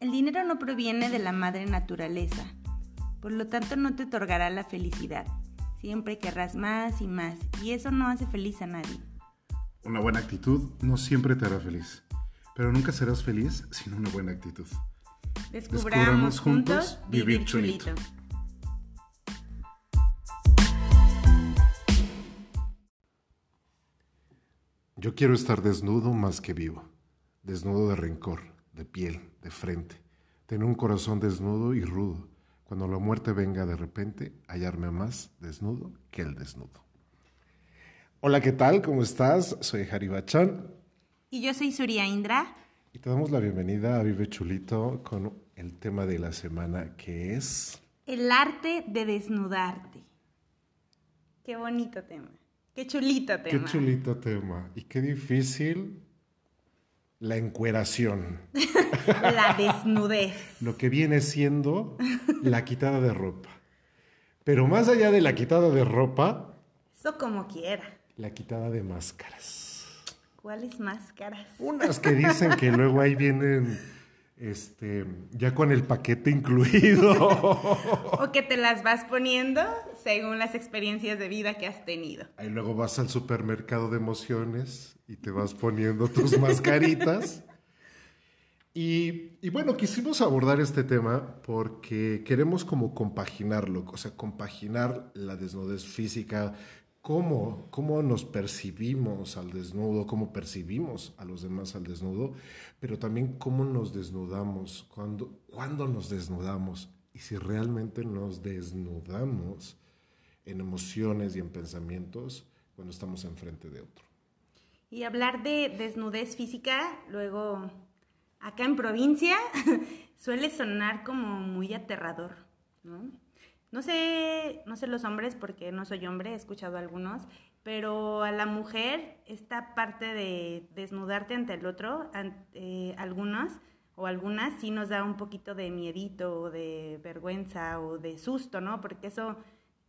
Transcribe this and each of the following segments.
El dinero no proviene de la madre naturaleza, por lo tanto no te otorgará la felicidad. Siempre querrás más y más, y eso no hace feliz a nadie. Una buena actitud no siempre te hará feliz, pero nunca serás feliz sin una buena actitud. Descubramos, juntos vivir chulito. Yo quiero estar desnudo más que vivo, desnudo de rencor, de piel, de frente, tener un corazón desnudo y rudo, cuando la muerte venga de repente, hallarme más desnudo que el desnudo. Hola, ¿qué tal? ¿Cómo estás? Soy Jari Bachán. Y yo soy Surya Indra. Y te damos la bienvenida a Vive Chulito con el tema de la semana que es... El arte de desnudarte. Qué bonito tema. Qué chulito tema. Qué chulito tema. Y qué difícil la encueración. la desnudez. Lo que viene siendo la quitada de ropa. Pero más allá de la quitada de ropa. Eso como quiera. La quitada de máscaras. ¿Cuáles máscaras? Unas que dicen que luego ahí vienen este, ya con el paquete incluido. o que te las vas poniendo según las experiencias de vida que has tenido. Ahí luego vas al supermercado de emociones y te vas poniendo tus mascaritas. Y, y, bueno, quisimos abordar este tema porque queremos como compaginarlo, o sea, compaginar la desnudez física, cómo, cómo nos percibimos al desnudo, cómo percibimos a los demás al desnudo, pero también cómo nos desnudamos, cuándo, cuándo nos desnudamos y si realmente nos desnudamos en emociones y en pensamientos cuando estamos enfrente de otro. Y hablar de desnudez física, luego acá en provincia, suele sonar como muy aterrador, ¿no? No sé, no sé los hombres porque no soy hombre, he escuchado algunos, pero a la mujer esta parte de desnudarte ante el otro, eh, algunos o algunas sí nos da un poquito de miedito o de vergüenza o de susto, ¿no? Porque eso,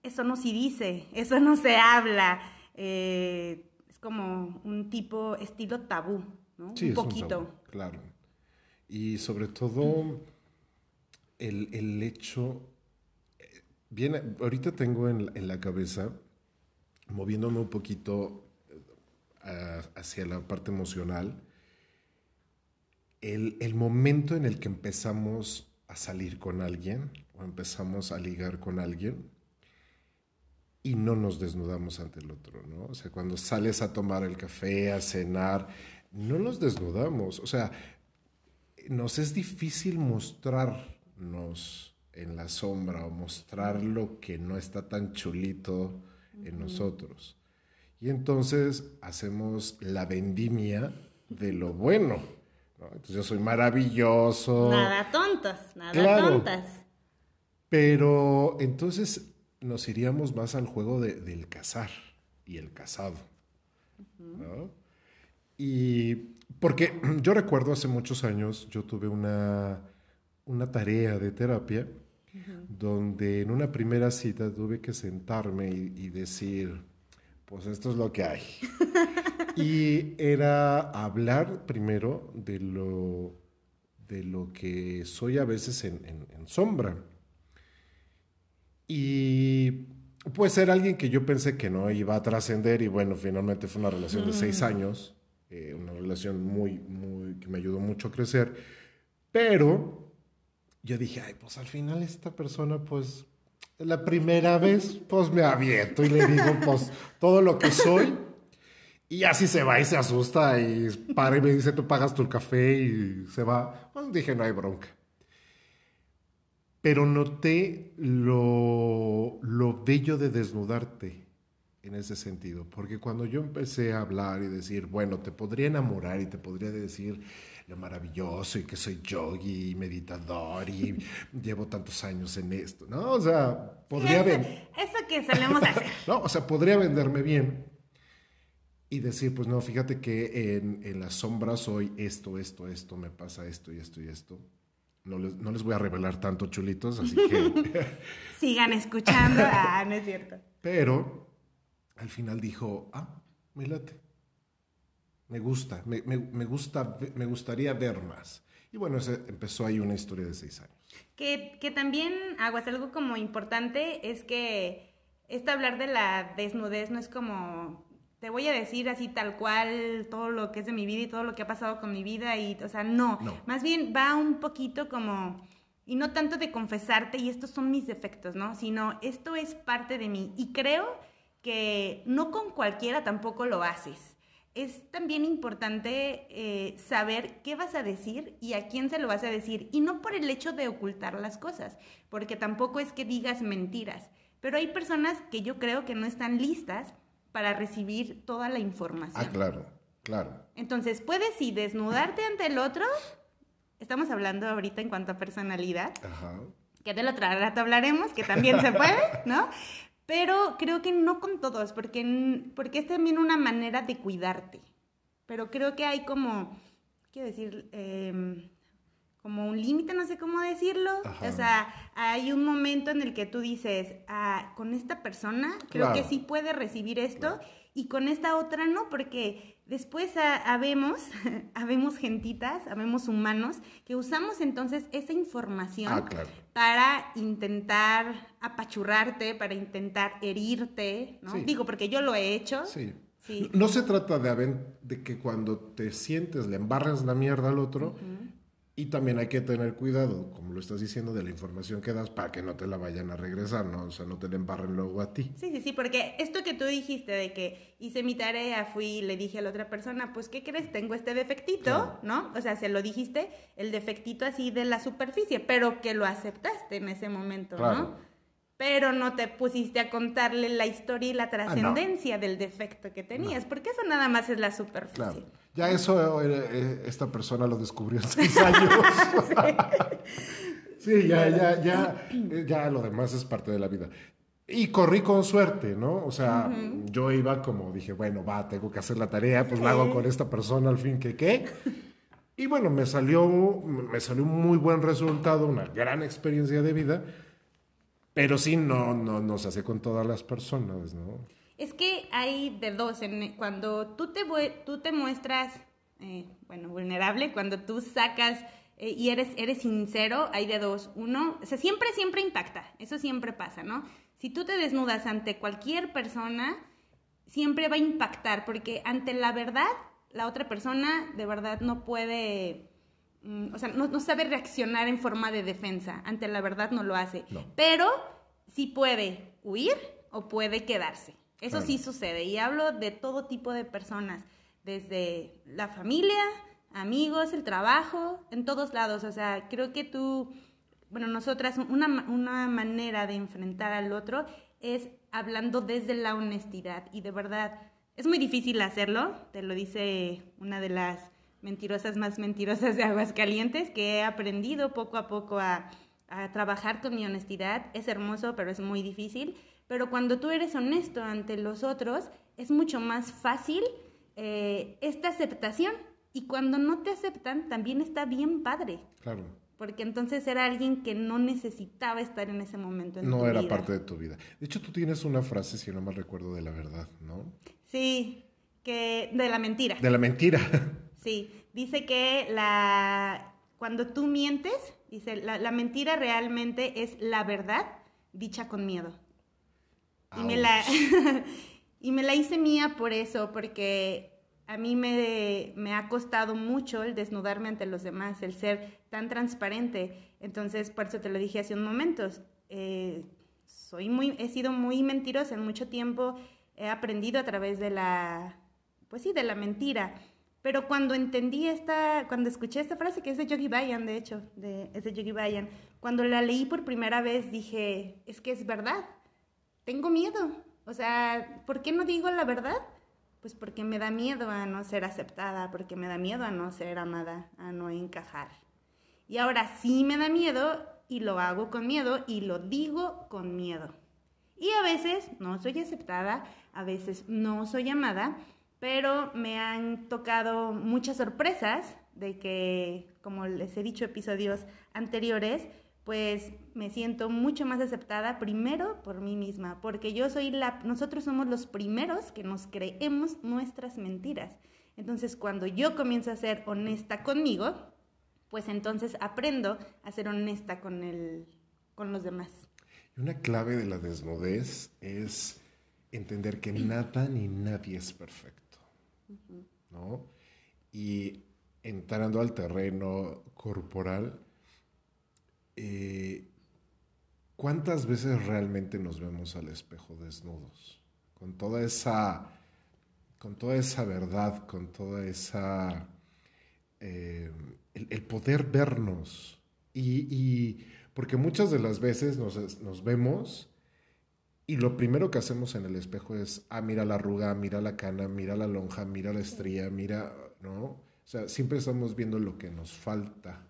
eso no se dice, eso no se habla. Eh, como un tipo estilo tabú, ¿no? Sí, un poquito. claro. Y sobre todo el, el hecho, bien, ahorita tengo en, la cabeza, moviéndome un poquito eh, hacia la parte emocional, el, el momento en el que empezamos a salir con alguien o empezamos a ligar con alguien y no nos desnudamos ante el otro, ¿no? O sea, cuando sales a tomar el café, a cenar, no nos desnudamos. O sea, nos es difícil mostrarnos en la sombra o mostrar lo que no está tan chulito en nosotros. Y entonces hacemos la vendimia de lo bueno. ¿no? Entonces yo soy maravilloso. Nada tontas, nada tontas. Pero entonces nos iríamos más al juego del cazar y el casado. Y porque yo recuerdo hace muchos años, yo tuve una, una tarea de terapia donde en una primera cita tuve que sentarme y, decir, pues esto es lo que hay. y era hablar primero de lo, de lo que soy a veces en, en sombra. Y pues era alguien que yo pensé que no iba a trascender y bueno, finalmente fue una relación de seis mm. años, eh, una relación muy, muy, que me ayudó mucho a crecer, pero yo dije, ay, pues al final esta persona pues la primera vez pues me aviento y le digo pues todo lo que soy y así se va y se asusta y para y me dice tú pagas tu café y se va. Pues dije, no hay bronca pero noté lo, lo bello de desnudarte en ese sentido, porque cuando yo empecé a hablar y decir, bueno, te podría enamorar y te podría decir lo maravilloso y que soy yogi y meditador y llevo tantos años en esto, ¿no? O sea, podría ver... Eso que solemos hacer. no, o sea, podría venderme bien y decir, pues no, fíjate que en, en la sombra soy esto, esto, esto, me pasa esto y esto y esto no les, voy a revelar tanto chulitos, así que... Sigan escuchando, ah, no es cierto. Pero al final dijo, ah, me late. Me gusta, me, gusta, me gustaría ver más. Y bueno, empezó ahí una historia de seis años. Que, que también, Aguas, algo como importante es que esto hablar de la desnudez no es como te voy a decir así tal cual todo lo que es de mi vida y todo lo que ha pasado con mi vida y, o sea, no. No. Más bien va un poquito como, y no tanto de confesarte y estos son mis defectos, ¿no? Sino esto es parte de mí y creo que no con cualquiera tampoco lo haces. Es también importante eh, saber qué vas a decir y a quién se lo vas a decir. Y no por el hecho de ocultar las cosas, porque tampoco es que digas mentiras. Pero hay personas que yo creo que no están listas para recibir toda la información. Ah, claro, claro. Entonces, puedes sí desnudarte ante el otro. Estamos hablando ahorita en cuanto a personalidad, Ajá. que del otro rato hablaremos, que también se puede, ¿no? Pero creo que no con todos, porque, porque es también una manera de cuidarte. Pero creo que hay como, quiero decir, eh, como un límite, no sé cómo decirlo. Ajá. O sea, hay un momento en el que tú dices, ah, con esta persona creo Claro. que sí puede recibir esto Claro. y con esta otra no, porque después ha- habemos, habemos gentitas, habemos humanos que usamos entonces esa información Ah, claro. Para intentar apachurrarte, para intentar herirte, ¿no? Sí. Digo, porque yo lo he hecho. Sí. Sí. No se trata de, de que cuando te sientes le embarras la mierda al otro. Y también hay que tener cuidado, como lo estás diciendo, de la información que das para que no te la vayan a regresar, ¿no? O sea, no te la embarren luego a ti. Sí, sí, sí, porque esto que tú dijiste de que hice mi tarea, fui y le dije a la otra persona, pues, ¿qué crees? Tengo este defectito. ¿no? O sea, se lo dijiste, el defectito así de la superficie, pero que lo aceptaste en ese momento, Claro. ¿no? Pero no te pusiste a contarle la historia y la Ah, no. trascendencia del defecto que tenías, porque eso nada más es la superficie. Claro. Ya eso eh, eh, esta persona lo descubrió en seis años. sí, ya, ya, ya, eh, ya lo demás es parte de la vida. Y corrí con suerte, ¿no? O sea, yo iba como dije, bueno, va, tengo que hacer la tarea, pues la hago con esta persona al fin que qué. Y bueno, me salió, me salió un muy buen resultado, una gran experiencia de vida, pero sí, no, no, no se hace con todas las personas, ¿no? Es que hay de dos. En, cuando tú te, tú te muestras, eh, bueno, vulnerable, cuando tú sacas eh, y eres, eres sincero, hay de dos. Uno, o sea, siempre, siempre impacta. Eso siempre pasa, ¿no? Si tú te desnudas ante cualquier persona, siempre va a impactar, porque ante la verdad, la otra persona de verdad no puede, o sea, no, no sabe reaccionar en forma de defensa. Ante la verdad no lo hace. No. Pero sí puede huir o puede quedarse. Eso Claro. sí sucede. Y hablo de todo tipo de personas, desde la familia, amigos, el trabajo, en todos lados. O sea, creo que tú, bueno, nosotras, una, una manera de enfrentar al otro es hablando desde la honestidad. Y de verdad, es muy difícil hacerlo, te lo dice una de las mentirosas más mentirosas de Aguascalientes, que he aprendido poco a poco a, a trabajar con mi honestidad. Es hermoso, pero es muy difícil. Pero cuando tú eres honesto ante los otros, es mucho más fácil eh, esta aceptación. Y cuando no te aceptan, también está bien padre. Claro. Porque entonces era alguien que no necesitaba estar en ese momento en No tu era vida. parte de tu vida. De hecho, tú tienes una frase, si no mal recuerdo, de la verdad, ¿no? Sí, que de la mentira. De la mentira. Sí, dice que la cuando tú mientes, dice la, la mentira realmente es la verdad dicha con miedo. Y me la y me la hice mía por eso, porque a mí me, me ha costado mucho el desnudarme ante los demás, el ser tan transparente. Entonces, por eso te lo dije hace un momento. eh, soy muy, he sido muy mentirosa en mucho tiempo. He aprendido a través de la, pues sí, de la mentira. Pero cuando entendí esta, cuando escuché esta frase, que es de Yogi Bayan, de hecho, de, es de Yogi Bayan, cuando la leí por primera vez dije, es que es verdad, tengo miedo. O sea, ¿por qué no digo la verdad? Pues porque me da miedo a no ser aceptada, porque me da miedo a no ser amada, a no encajar. Y ahora sí me da miedo y lo hago con miedo y lo digo con miedo. Y a veces no soy aceptada, a veces no soy amada, pero me han tocado muchas sorpresas de que, como les he dicho episodios anteriores, pues me siento mucho más aceptada primero por mí misma, porque yo soy la, nosotros somos los primeros que nos creemos nuestras mentiras. Entonces, cuando yo comienzo a ser honesta conmigo, pues entonces aprendo a ser honesta con, el, con los demás. Una clave de la desnudez es entender que nada ni nadie es perfecto, ¿no? Y entrando al terreno corporal, eh, ¿cuántas veces realmente nos vemos al espejo desnudos? Con toda esa, con toda esa verdad, con toda esa, eh, el, poder vernos. Y, porque muchas de las veces nos, vemos y lo primero que hacemos en el espejo es, ah, mira la arruga, mira la cana, mira la lonja, mira la estría, mira, ¿no? O sea, siempre estamos viendo lo que nos falta.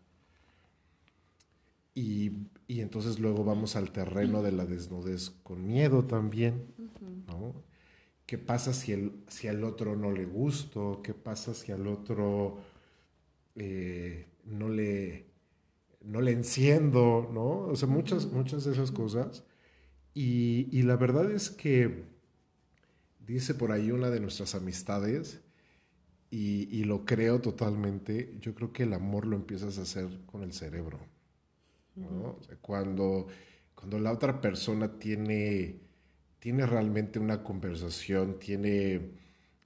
Y, entonces luego vamos al terreno de la desnudez con miedo también, ¿no? ¿Qué pasa si, el, si al otro no le gusto? ¿Qué pasa si al otro eh, no, le, no le enciendo? ¿no? O sea, muchas, muchas de esas cosas. Y, y la verdad es que dice por ahí una de nuestras amistades, y, y, lo creo totalmente, yo creo que el amor lo empiezas a hacer con el cerebro cuando, cuando la otra persona tiene, tiene realmente una conversación, tiene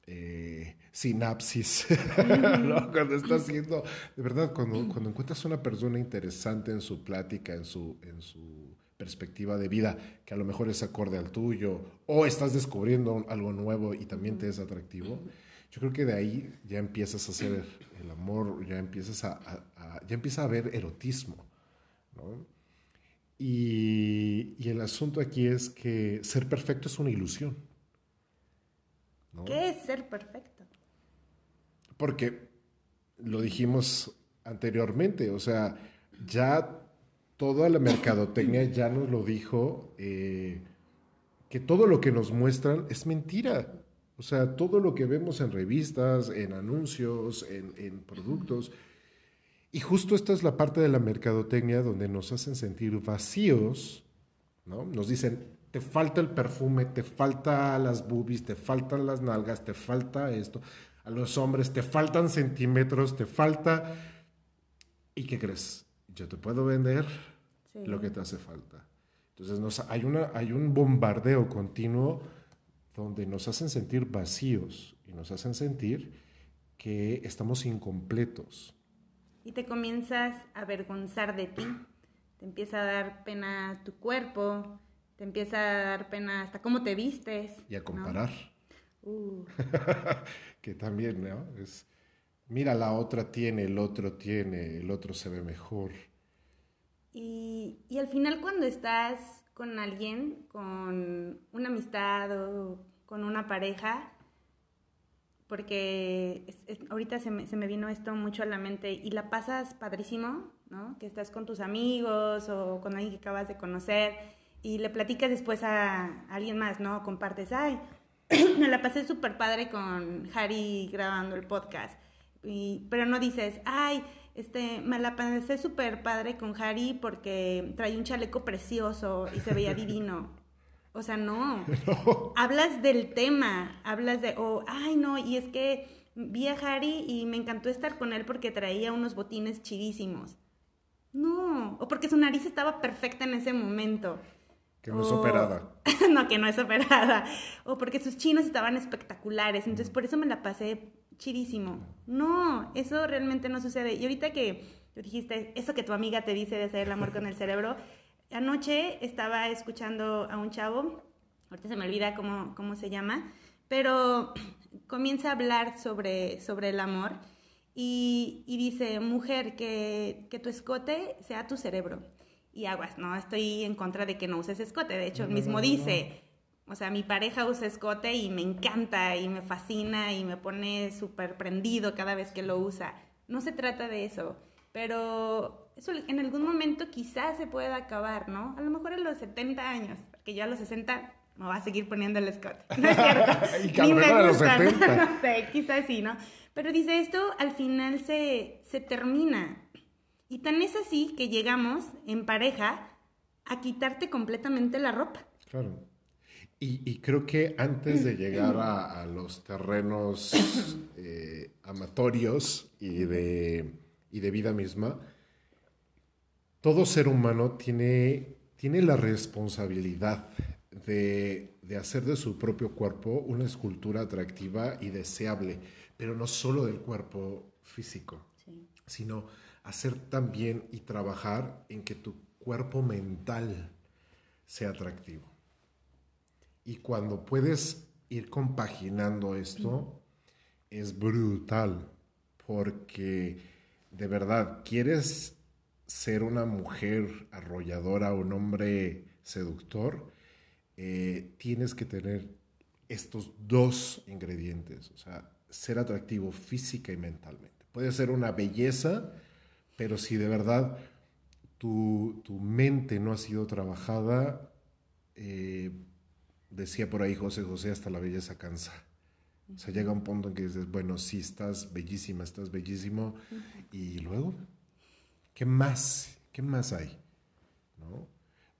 eh, sinapsis, cuando está haciendo, de verdad, cuando, cuando encuentras una persona interesante en su plática, en su, en su perspectiva de vida, que a lo mejor es acorde al tuyo, o estás descubriendo algo nuevo y también te es atractivo, yo creo que de ahí ya empiezas a hacer el amor, ya empiezas a, ya empieza a haber erotismo. Y, el asunto aquí es que ser perfecto es una ilusión. ¿Qué es ser perfecto? Porque lo dijimos anteriormente, o sea, ya toda la mercadotecnia ya nos lo dijo, eh, que todo lo que nos muestran es mentira. O sea, todo lo que vemos en revistas, en anuncios, en, productos, y justo esta es la parte de la mercadotecnia donde nos hacen sentir vacíos, ¿no? Nos dicen, te falta el perfume, te falta las boobies, te faltan las nalgas, te falta esto. A los hombres te faltan centímetros, te falta... ¿Y qué crees? Yo te puedo vender lo que te hace falta. Entonces nos, hay, una, hay un bombardeo continuo donde nos hacen sentir vacíos y nos hacen sentir que estamos incompletos y te comienzas a avergonzar de ti. Te empieza a dar pena tu cuerpo, te empieza a dar pena hasta cómo te vistes. Y a comparar. Uh. que también, ¿no? Es, mira, la otra tiene, el otro tiene, el otro se ve mejor. Y, al final cuando estás con alguien, con una amistad o con una pareja, porque ahorita se me, se me, vino esto mucho a la mente y la pasas padrísimo, ¿no? Que estás con tus amigos o con alguien que acabas de conocer y le platicas después a, alguien más, ¿no? Compartes, ay, me la pasé súper padre con Harry grabando el podcast, y, pero no dices, ay, este, me la pasé súper padre con Harry porque trae un chaleco precioso y se veía divino. O sea, no. Hablas del tema, hablas de, oh, ay, no, y es que vi a Harry y me encantó estar con él porque traía unos botines chidísimos. No, o porque su nariz estaba perfecta en ese momento. Que no es operada. no, que no es operada. O porque sus chinos estaban espectaculares. Entonces, por eso me la pasé chidísimo. No, eso realmente no sucede. Y ahorita que dijiste, eso que tu amiga te dice de hacer el amor con el cerebro, anoche estaba escuchando a un chavo, ahorita se me olvida cómo, cómo se llama, pero comienza a hablar sobre, sobre el amor y, y dice, mujer, que, que, tu escote sea tu cerebro. Y aguas, no estoy en contra de que no uses escote, de hecho, él mismo dice, o sea, mi pareja usa escote y me encanta y me fascina y me pone súper prendido cada vez que lo usa. No se trata de eso, pero eso en algún momento quizás se pueda acabar, ¿no? A lo mejor en los 70 años, porque yo a los 60 me voy a seguir poniendo el Scott. No es cierto. y Ni me a los 70. no sé, quizás sí, ¿no? Pero dice esto, al final se, se termina. Y tan es así que llegamos en pareja a quitarte completamente la ropa. Claro. Y, y creo que antes de llegar a, a los terrenos eh, amatorios y de y de vida misma, todo ser humano tiene, tiene la responsabilidad de, de, hacer de su propio cuerpo una escultura atractiva y deseable, pero no solo del cuerpo físico, sí. sino hacer también y trabajar en que tu cuerpo mental sea atractivo. Y cuando puedes ir compaginando esto, es brutal, porque de verdad, ¿quieres ser una mujer arrolladora, un hombre seductor? Eh, tienes que tener estos dos ingredientes, o sea, ser atractivo física y mentalmente. Puede ser una belleza, pero si de verdad tu, mente no ha sido trabajada, eh, decía por ahí José José, hasta la belleza cansa. O sea, llega un punto en que dices, bueno, sí, estás bellísima, estás bellísimo, y luego, ¿qué más? ¿Qué más hay? ¿No?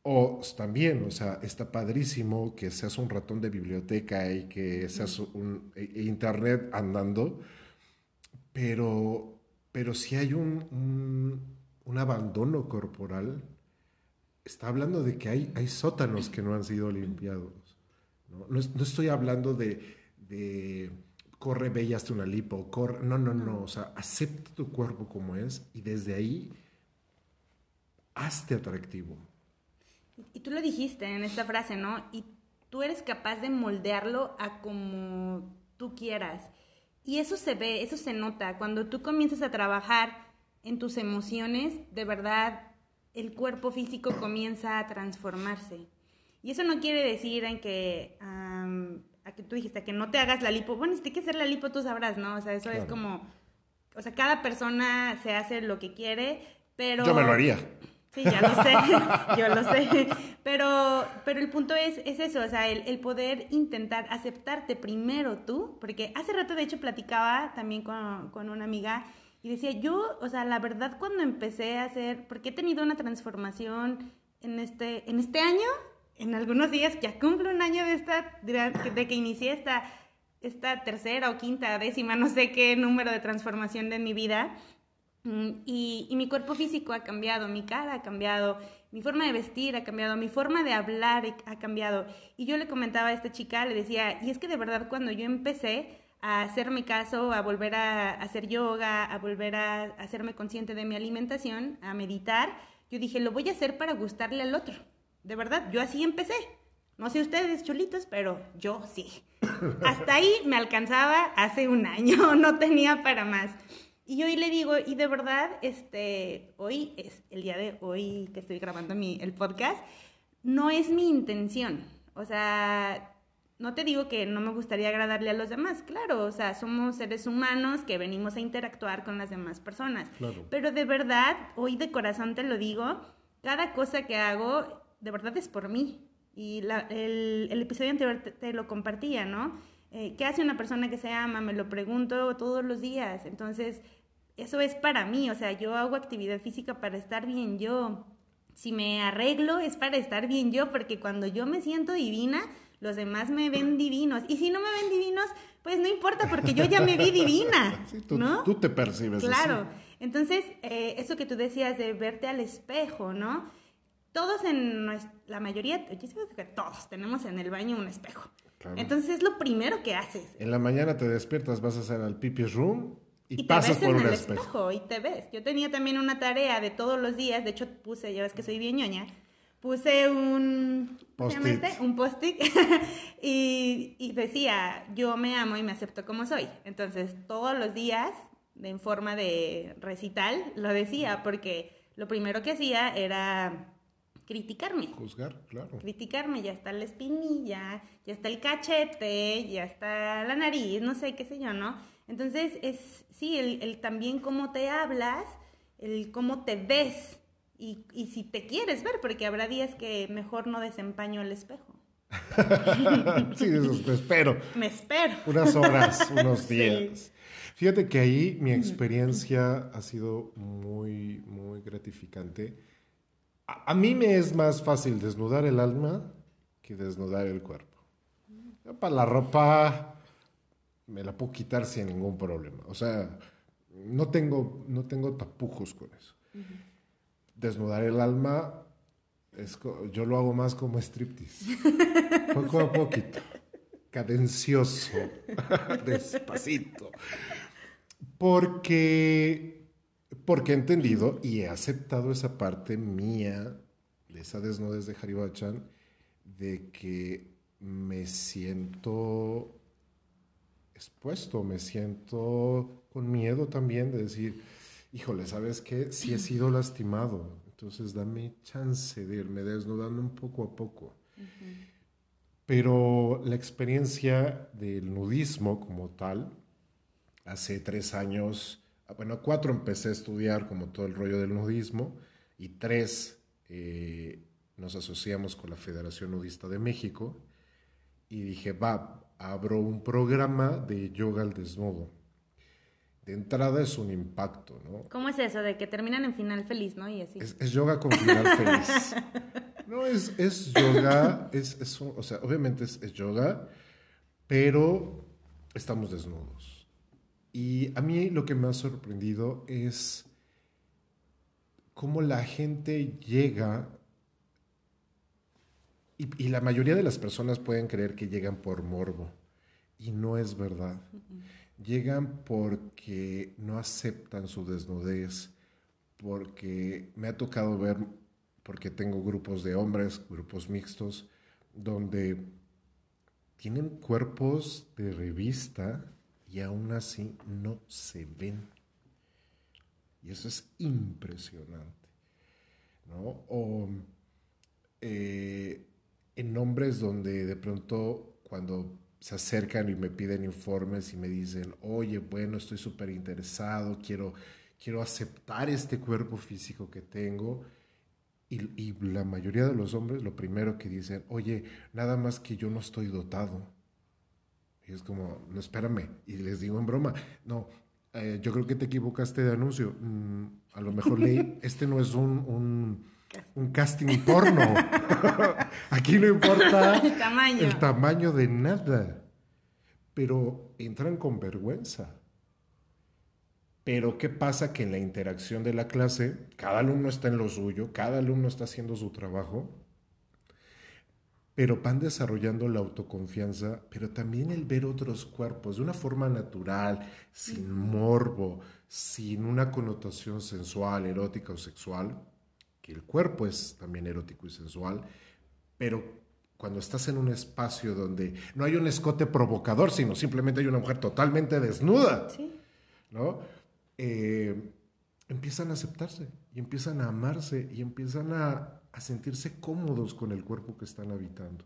O también, o sea, está padrísimo que seas un ratón de biblioteca y que seas un e, e internet andando, pero, pero si hay un, un, abandono corporal, está hablando de que hay, hay sótanos que no han sido limpiados. No, no, estoy hablando de, de corre, bella hasta una lipo, corre, no, no, no, o sea, acepta tu cuerpo como es y desde ahí hazte atractivo. Y tú lo dijiste en esta frase, ¿no? Y tú eres capaz de moldearlo a como tú quieras. Y eso se ve, eso se nota. Cuando tú comienzas a trabajar en tus emociones, de verdad, el cuerpo físico comienza a transformarse. Y eso no quiere decir en que, a que tú dijiste, que no te hagas la lipo. Bueno, si te quieres hacer la lipo, tú sabrás, ¿no? O sea, eso es como, o sea, cada persona se hace lo que quiere, pero... Yo me lo haría. Sí, ya lo sé, yo lo sé. Pero, pero el punto es, es eso, o sea, el, poder intentar aceptarte primero tú, porque hace rato de hecho platicaba también con, con una amiga y decía, yo, o sea, la verdad cuando empecé a hacer, porque he tenido una transformación en este, en este año, en algunos días, ya cumplo un año de, esta, de que inicié esta, esta tercera o quinta, décima, no sé qué número de transformación de mi vida, Mm, y, mi cuerpo físico ha cambiado, mi cara ha cambiado, mi forma de vestir ha cambiado, mi forma de hablar ha cambiado. Y yo le comentaba a esta chica, le decía, y es que de verdad cuando yo empecé a hacerme caso, a volver a, hacer yoga, a volver a, hacerme consciente de mi alimentación, a meditar, yo dije, lo voy a hacer para gustarle al otro. De verdad, yo así empecé. No sé ustedes, chulitos, pero yo sí. Hasta ahí me alcanzaba hace un año, no tenía para más. Y hoy le digo, y de verdad, este, hoy es el día de hoy que estoy grabando mi, el podcast, no es mi intención. O sea, no te digo que no me gustaría agradarle a los demás, claro, o sea, somos seres humanos que venimos a interactuar con las demás personas. Pero de verdad, hoy de corazón te lo digo, cada cosa que hago, de verdad es por mí. Y el, el, episodio anterior te, lo compartía, ¿no? Eh, ¿Qué hace una persona que se ama? Me lo pregunto todos los días. Entonces, eso es para mí, o sea, yo hago actividad física para estar bien yo. Si me arreglo es para estar bien yo, porque cuando yo me siento divina, los demás me ven divinos. Y si no me ven divinos, pues no importa, porque yo ya me vi divina. tú, ¿no? tú te percibes. Claro. Entonces, eh, eso que tú decías de verte al espejo, ¿no? Todos en la mayoría, yo sé que todos tenemos en el baño un espejo. Entonces es lo primero que haces. En la mañana te despiertas, vas a hacer al pipi room y, te ves en el espejo. y te ves. Yo tenía también una tarea de todos los días, de hecho puse, ya ves que soy bien ñoña, puse un post-it este? un post y, y, decía, yo me amo y me acepto como soy. Entonces todos los días, en forma de recital, lo decía, porque lo primero que hacía era criticarme. Juzgar, claro. Criticarme, ya está la espinilla, ya está el cachete, ya está la nariz, no sé, qué sé yo, ¿no? Entonces, es, sí, el, también cómo te hablas, el cómo te ves y, y, si te quieres ver, porque habrá días que mejor no desempaño el espejo. sí, eso me espero. Me espero. Unas horas, unos días. Fíjate que ahí mi experiencia ha sido muy, muy gratificante. A, a, mí me es más fácil desnudar el alma que desnudar el cuerpo. Para la ropa me la puedo quitar sin ningún problema. O sea, no tengo, no tengo tapujos con eso. Desnudar el alma, es, yo lo hago más como striptease. Poco a poquito. Cadencioso. Despacito. Porque, porque he entendido y he aceptado esa parte mía de esa desnudez de Haribachan de que me siento expuesto, me siento con miedo también de decir, híjole, ¿sabes qué? Si he sido lastimado, entonces dame chance de irme desnudando un poco a poco. Pero la experiencia del nudismo como tal, hace tres años, bueno, cuatro empecé a estudiar como todo el rollo del nudismo y tres eh, nos asociamos con la Federación Nudista de México y dije, va, abro un programa de yoga al desnudo. De entrada es un impacto, ¿no? ¿Cómo es eso? De que terminan en final feliz, ¿no? Y así. Es, yoga con final feliz. No, es, es yoga, es, es, o sea, obviamente es yoga, pero estamos desnudos. Y a mí lo que me ha sorprendido es cómo la gente llega y, la mayoría de las personas pueden creer que llegan por morbo. Y no es verdad. Llegan porque no aceptan su desnudez, porque me ha tocado ver, porque tengo grupos de hombres, grupos mixtos, donde tienen cuerpos de revista y aún así no se ven. Y eso es impresionante. ¿no? O eh, en nombres donde de pronto cuando se acercan y me piden informes y me dicen, oye, bueno, estoy súper interesado, quiero, quiero aceptar este cuerpo físico que tengo. Y, y, la mayoría de los hombres lo primero que dicen, oye, nada más que yo no estoy dotado. Y es como, no, espérame. Y les digo en broma, no, eh, yo creo que te equivocaste de anuncio. Mm, a lo mejor leí, este no es un un casting porno. Aquí no importa el tamaño. el tamaño de nada. Pero entran con vergüenza. Pero ¿qué pasa? Que en la interacción de la clase, cada alumno está en lo suyo, cada alumno está haciendo su trabajo, pero van desarrollando la autoconfianza, pero también el ver otros cuerpos de una forma natural, sin morbo, sin una connotación sensual, erótica o sexual que el cuerpo es también erótico y sensual, pero cuando estás en un espacio donde no hay un escote provocador, sino simplemente hay una mujer totalmente desnuda, ¿no? Eh, empiezan a aceptarse y empiezan a amarse y empiezan a, a sentirse cómodos con el cuerpo que están habitando.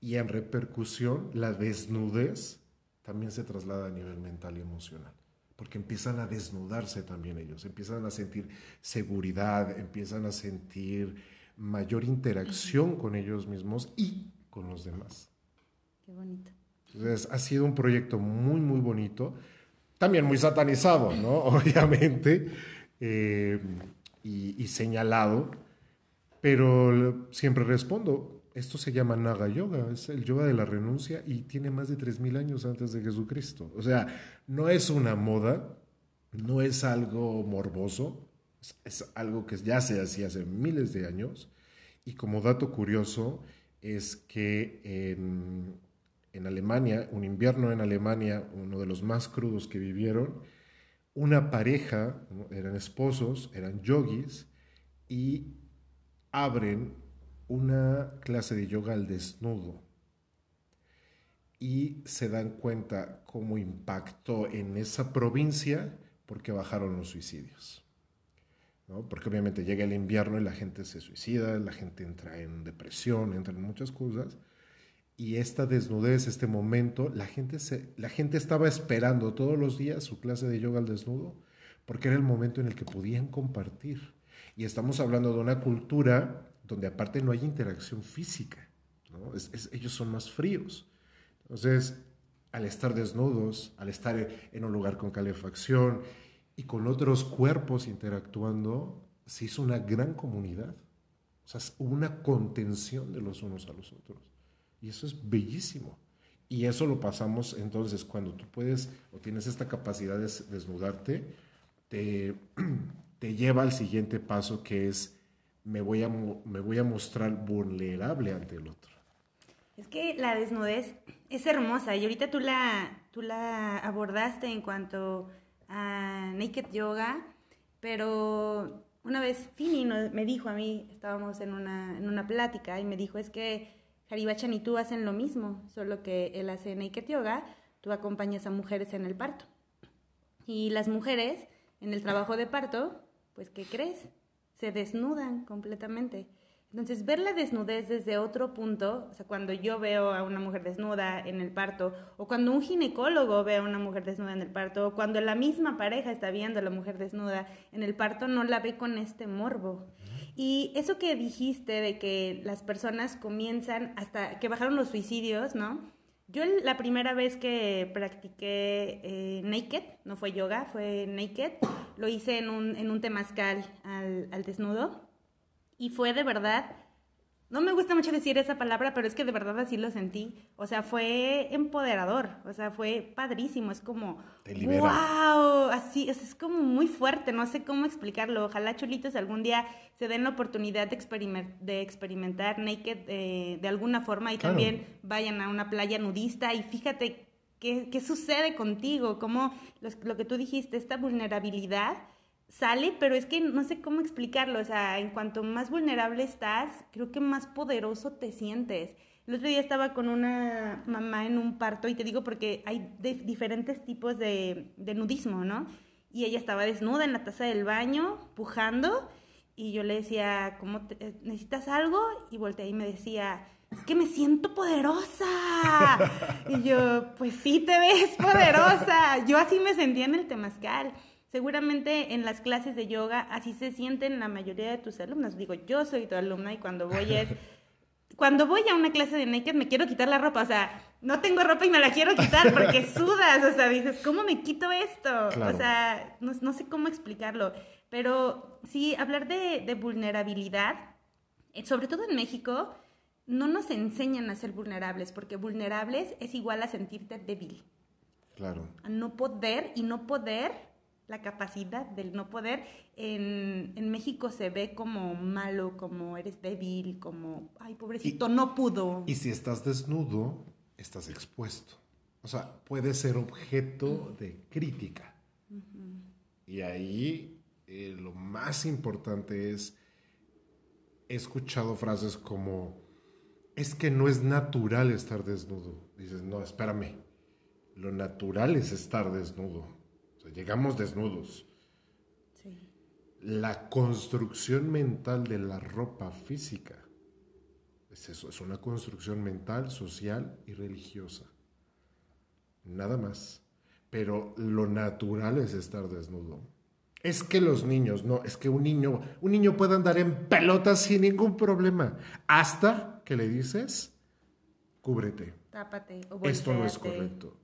Y en repercusión, la desnudez también se traslada a nivel mental y emocional porque empiezan a desnudarse también ellos, empiezan a sentir seguridad, empiezan a sentir mayor interacción con ellos mismos y con los demás. Qué bonito. Entonces, ha sido un proyecto muy, muy bonito, también muy satanizado, ¿no? Obviamente, eh, y, y señalado, pero siempre respondo, esto se llama Naga Yoga, es el yoga de la renuncia y tiene más de 3.000 años antes de Jesucristo. O sea, no es una moda, no es algo morboso, es, algo que ya se hacía hace miles de años. Y como dato curioso es que en, en Alemania, un invierno en Alemania, uno de los más crudos que vivieron, una pareja, eran esposos, eran yogis, y abren una clase de yoga al desnudo y se dan cuenta cómo impactó en esa provincia porque bajaron los suicidios. Porque obviamente llega el invierno y la gente se suicida, la gente entra en depresión, entra en muchas cosas. Y esta desnudez, este momento, la gente, se, la gente estaba esperando todos los días su clase de yoga al desnudo porque era el momento en el que podían compartir. Y estamos hablando de una cultura donde aparte no hay interacción física, ellos son más fríos. Entonces, al estar desnudos, al estar en un lugar con calefacción y con otros cuerpos interactuando, se hizo una gran comunidad. O sea, hubo una contención de los unos a los otros. Y eso es bellísimo. Y eso lo pasamos entonces cuando tú puedes o tienes esta capacidad de desnudarte, te, te lleva al siguiente paso que es me voy, a, me voy a mostrar vulnerable ante el otro. Es que la desnudez es hermosa y ahorita tú la, tú la abordaste en cuanto a Naked Yoga, pero una vez Fini me dijo a mí, estábamos en una, en una plática y me dijo, es que Haribachan y tú hacen lo mismo, solo que él hace Naked Yoga, tú acompañas a mujeres en el parto. Y las mujeres en el trabajo de parto, pues ¿qué crees? Se desnudan completamente. Entonces, ver la desnudez desde otro punto, o sea, cuando yo veo a una mujer desnuda en el parto, o cuando un ginecólogo ve a una mujer desnuda en el parto, o cuando la misma pareja está viendo a la mujer desnuda en el parto, no la ve con este morbo. Y eso que dijiste de que las personas comienzan hasta que bajaron los suicidios, ¿no? Yo la primera vez que practiqué eh, naked, no fue yoga, fue naked, lo hice en un, en un temazcal al, al desnudo. Y fue de verdad, no me gusta mucho decir esa palabra, pero es que de verdad así lo sentí. O sea, fue empoderador, o sea, fue padrísimo, es como, wow, así, es, es como muy fuerte, no sé cómo explicarlo. Ojalá chulitos algún día se den la oportunidad de, de experimentar naked eh, de alguna forma y también vayan a una playa nudista y fíjate qué, qué sucede contigo, cómo lo que tú dijiste, esta vulnerabilidad sale, pero es que no sé cómo explicarlo, o sea, en cuanto más vulnerable estás, creo que más poderoso te sientes. El otro día estaba con una mamá en un parto y te digo porque hay diferentes tipos de, nudismo, ¿no? Y ella estaba desnuda en la taza del baño, pujando, y yo le decía, ¿cómo necesitas algo? Y volteé y me decía, es que me siento poderosa. y yo, pues sí te ves poderosa. Yo así me sentía en el temazcal. Seguramente en las clases de yoga así se sienten la mayoría de tus alumnos. Digo, yo soy tu alumna y cuando voy es... Cuando voy a una clase de naked me quiero quitar la ropa, o sea, no tengo ropa y me la quiero quitar porque sudas, o sea, dices, ¿cómo me quito esto? O sea, no, sé cómo explicarlo, pero sí, hablar de, de vulnerabilidad, eh, sobre todo en México, no nos enseñan a ser vulnerables, porque vulnerables es igual a sentirte débil. Claro. A no poder y no poder la capacidad del no poder. En, en, México se ve como malo, como eres débil, como, ay, pobrecito, no pudo. Y si estás desnudo, estás expuesto. O sea, puede ser objeto de crítica. Y ahí eh, lo más importante es, he escuchado frases como, es que no es natural estar desnudo. Dices, no, espérame, lo natural es estar desnudo llegamos desnudos. La construcción mental de la ropa física es eso, es una construcción mental, social y religiosa. Nada más. Pero lo natural es estar desnudo. Es que los niños, no, es que un niño, un niño puede andar en pelotas sin ningún problema, hasta que le dices, cúbrete. Tápate. Esto no es correcto.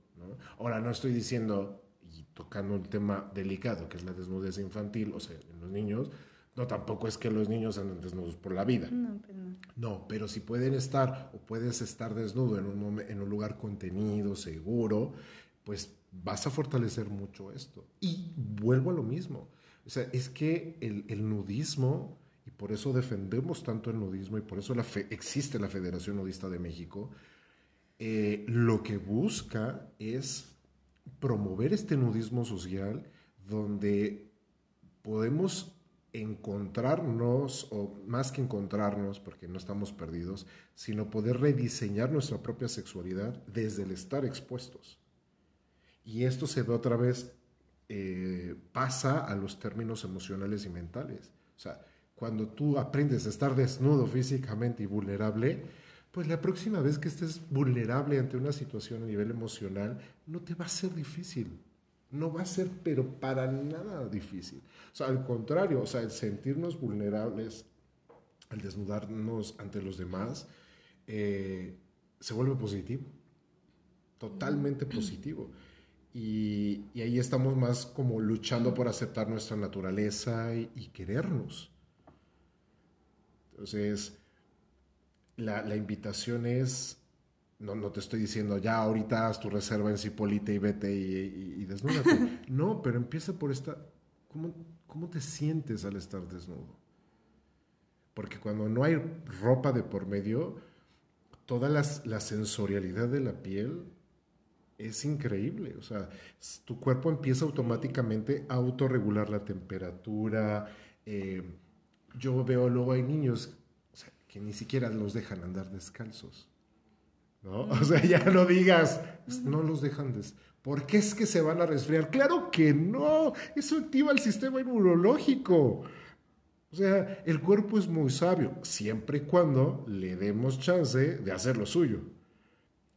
Ahora no estoy diciendo tocando un tema delicado, que es la desnudez infantil, o sea, en los niños, no tampoco es que los niños anden desnudos por la vida. No, pero no. No, pero si pueden estar o puedes estar desnudo en un, en un lugar contenido, seguro, pues vas a fortalecer mucho esto. Y vuelvo a lo mismo. O sea, es que el, el nudismo, y por eso defendemos tanto el nudismo y por eso la fe, existe la Federación Nudista de México, eh, lo que busca es promover este nudismo social donde podemos encontrarnos, o más que encontrarnos, porque no estamos perdidos, sino poder rediseñar nuestra propia sexualidad desde el estar expuestos. Y esto se ve otra vez, eh, pasa a los términos emocionales y mentales. O sea, cuando tú aprendes a estar desnudo físicamente y vulnerable, pues la próxima vez que estés vulnerable ante una situación a nivel emocional, no te va a ser difícil. No va a ser, pero para nada difícil. O sea, al contrario, o sea, el sentirnos vulnerables, al desnudarnos ante los demás, eh, se vuelve positivo. Totalmente positivo. Y, ahí estamos más como luchando por aceptar nuestra naturaleza y, y querernos. Entonces, la, invitación es, no, no te estoy diciendo, ya ahorita haz tu reserva en Cipolite y vete y, y, desnúdate. no, pero empieza por esta, cómo te sientes al estar desnudo. Porque cuando no hay ropa de por medio, toda la sensorialidad de la piel es increíble. O sea, tu cuerpo empieza automáticamente a autorregular la temperatura. Eh, yo veo luego hay niños que ni siquiera los dejan andar descalzos. ¿no? O sea, ya no digas, no los dejan des ¿Por qué es que se van a resfriar? Claro que no, eso activa el sistema inmunológico. O sea, el cuerpo es muy sabio, siempre y cuando le demos chance de hacer lo suyo.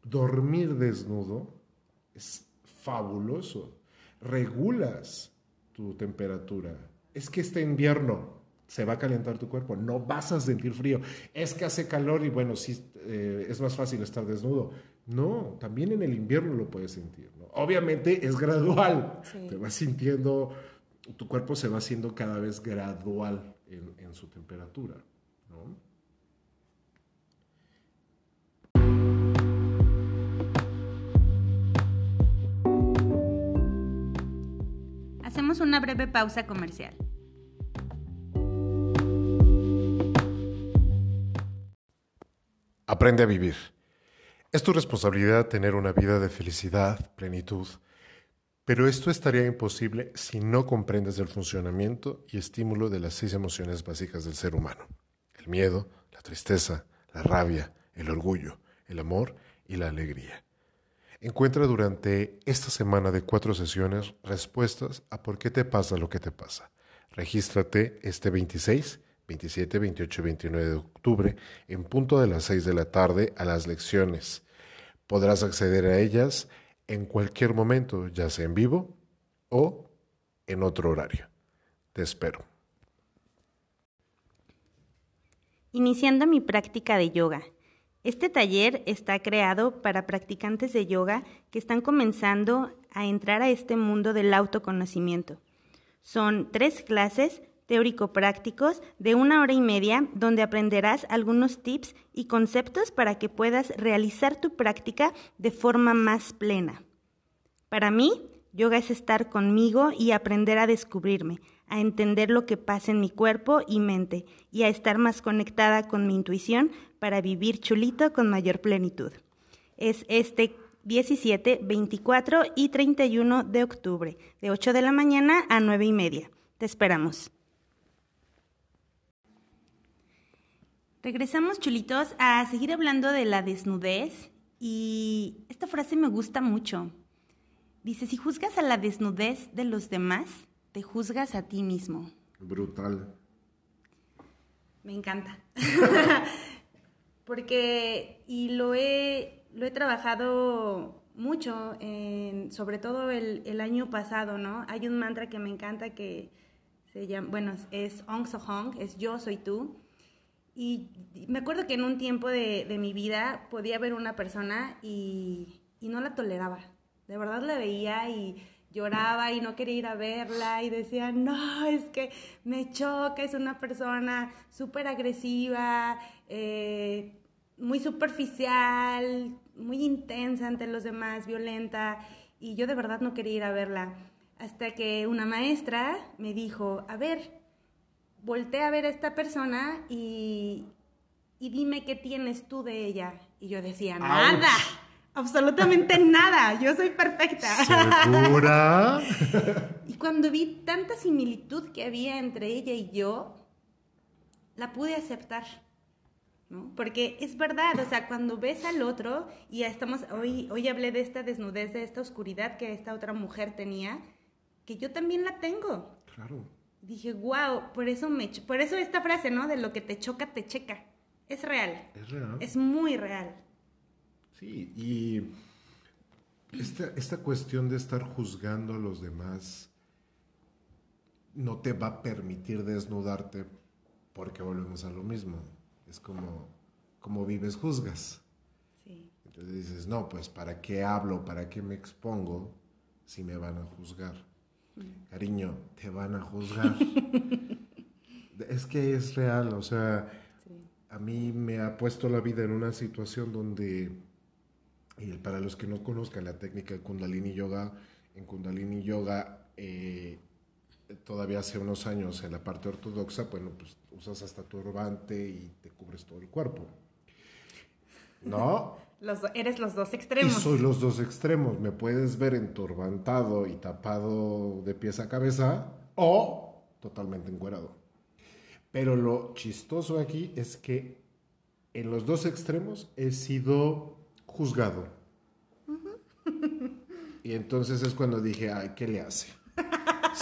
Dormir desnudo es fabuloso. Regulas tu temperatura. Es que este invierno se va a calentar tu cuerpo, no vas a sentir frío. Es que hace calor y bueno, sí, eh, es más fácil estar desnudo. No, también en el invierno lo puedes sentir. Obviamente es gradual. Te vas sintiendo, tu cuerpo se va haciendo cada vez gradual en, su temperatura. Hacemos una breve pausa comercial. Aprende a vivir. Es tu responsabilidad tener una vida de felicidad, plenitud, pero esto estaría imposible si no comprendes el funcionamiento y estímulo de las seis emociones básicas del ser humano. El miedo, la tristeza, la rabia, el orgullo, el amor y la alegría. Encuentra durante esta semana de cuatro sesiones respuestas a por qué te pasa lo que te pasa. Regístrate este 26 27, 28 y 29 de octubre, en punto de las 6 de la tarde, a las lecciones. Podrás acceder a ellas en cualquier momento, ya sea en vivo o en otro horario. Te espero. Iniciando mi práctica de yoga. Este taller está creado para practicantes de yoga que están comenzando a entrar a este mundo del autoconocimiento. Son tres clases teórico-prácticos de una hora y media donde aprenderás algunos tips y conceptos para que puedas realizar tu práctica de forma más plena. Para mí, yoga es estar conmigo y aprender a descubrirme, a entender lo que pasa en mi cuerpo y mente y a estar más conectada con mi intuición para vivir chulito con mayor plenitud. Es este 17, 24 y 31 de octubre, de 8 de la mañana a 9 y media. Te esperamos. Regresamos, chulitos, a seguir hablando de la desnudez y esta frase me gusta mucho. Dice, si juzgas a la desnudez de los demás, te juzgas a ti mismo. Brutal. Me encanta. Porque, y lo he, lo he trabajado mucho, sobre todo el, el, año pasado, ¿no? Hay un mantra que me encanta que se llama, bueno, es Ong Sohong, es yo soy tú y me acuerdo que en un tiempo de, mi vida podía ver una persona y, no la toleraba. De verdad la veía y lloraba y no quería ir a verla y decía, no, es que me choca, es una persona súper agresiva, eh, muy superficial, muy intensa ante los demás, violenta, y yo de verdad no quería ir a verla. Hasta que una maestra me dijo, a ver, volteé a ver a esta persona y, dime qué tienes tú de ella. Y yo decía, nada, absolutamente nada, yo soy perfecta. ¿Segura? y cuando vi tanta similitud que había entre ella y yo, la pude aceptar. ¿no? Porque es verdad, o sea, cuando ves al otro, y ya estamos, hoy, hoy hablé de esta desnudez, de esta oscuridad que esta otra mujer tenía, que yo también la tengo. Claro dije, wow, por eso, me, por eso esta frase, ¿no? De lo que te choca, te checa. Es real. Es real. Es muy real. Sí, y esta, esta cuestión de estar juzgando a los demás no te va a permitir desnudarte porque volvemos a lo mismo. Es como, como vives, juzgas. Sí. Entonces dices, no, pues ¿para qué hablo? ¿Para qué me expongo si me van a juzgar? Cariño, te van a juzgar. es que es real, o sea, a mí me ha puesto la vida en una situación donde, y para los que no conozcan la técnica de Kundalini Yoga, en Kundalini Yoga, eh, todavía hace unos años en la parte ortodoxa, bueno, pues usas hasta turbante y te cubres todo el cuerpo. ¿No? Los, eres los dos extremos. Y soy los dos extremos. Me puedes ver enturbantado y tapado de pies a cabeza o totalmente encuerado. Pero lo chistoso aquí es que en los dos extremos he sido juzgado. Y entonces es cuando dije, ay, ¿qué le hace?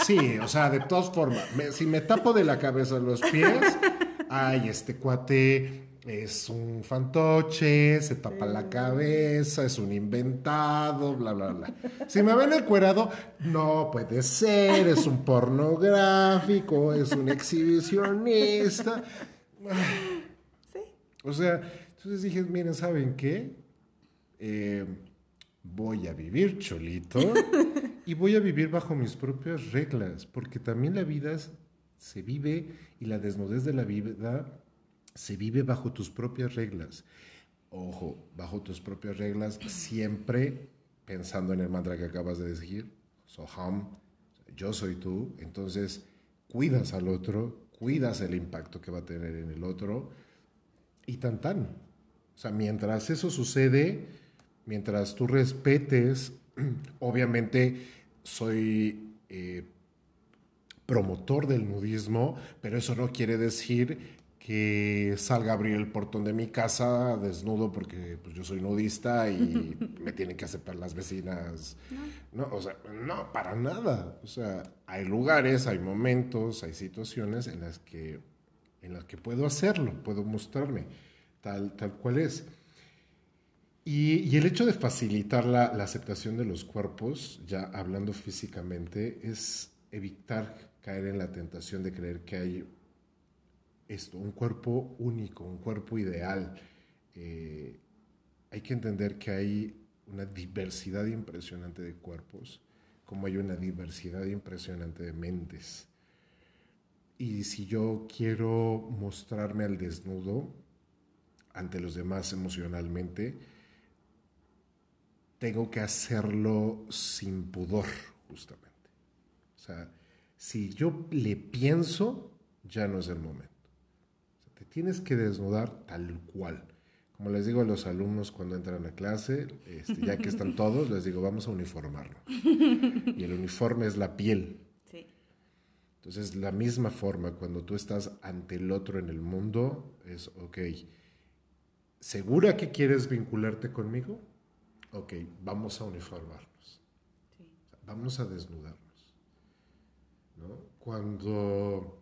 Sí, o sea, de todas formas, si me tapo de la cabeza los pies, ay, este cuate es un fantoche, se tapa la cabeza, es un inventado, bla, bla, bla. Si me ven encuerado, no puede ser, es un pornográfico, es un exhibicionista. Sí. O sea, entonces dije, miren, ¿saben qué? Eh, voy a vivir cholito y voy a vivir bajo mis propias reglas, porque también la vida se vive y la desnudez de la vida se vive bajo tus propias reglas. Ojo, bajo tus propias reglas, siempre pensando en el mantra que acabas de decir, Soham, yo soy tú, entonces cuidas al otro, cuidas el impacto que va a tener en el otro y tan tan. O sea, mientras eso sucede, mientras tú respetes, obviamente soy eh, promotor del nudismo, pero eso no quiere decir que salga a abrir el portón de mi casa desnudo porque pues, yo soy nudista y me tienen que aceptar las vecinas. No. no, o sea, no, para nada. O sea, hay lugares, hay momentos, hay situaciones en las que, en las que puedo hacerlo, puedo mostrarme tal, tal cual es. Y, el hecho de facilitar la, aceptación de los cuerpos, ya hablando físicamente, es evitar caer en la tentación de creer que hay esto, un cuerpo único, un cuerpo ideal. Eh, hay que entender que hay una diversidad impresionante de cuerpos, como hay una diversidad impresionante de mentes. Y si yo quiero mostrarme al desnudo ante los demás emocionalmente, tengo que hacerlo sin pudor, justamente. O sea, si yo le pienso, ya no es el momento. Te tienes que desnudar tal cual. Como les digo a los alumnos cuando entran a clase, este, ya que están todos, les digo, vamos a uniformarnos. Y el uniforme es la piel. Sí. Entonces, la misma forma, cuando tú estás ante el otro en el mundo, es, ok, ¿segura que quieres vincularte conmigo? ok, vamos a uniformarnos, vamos a desnudarnos. Cuando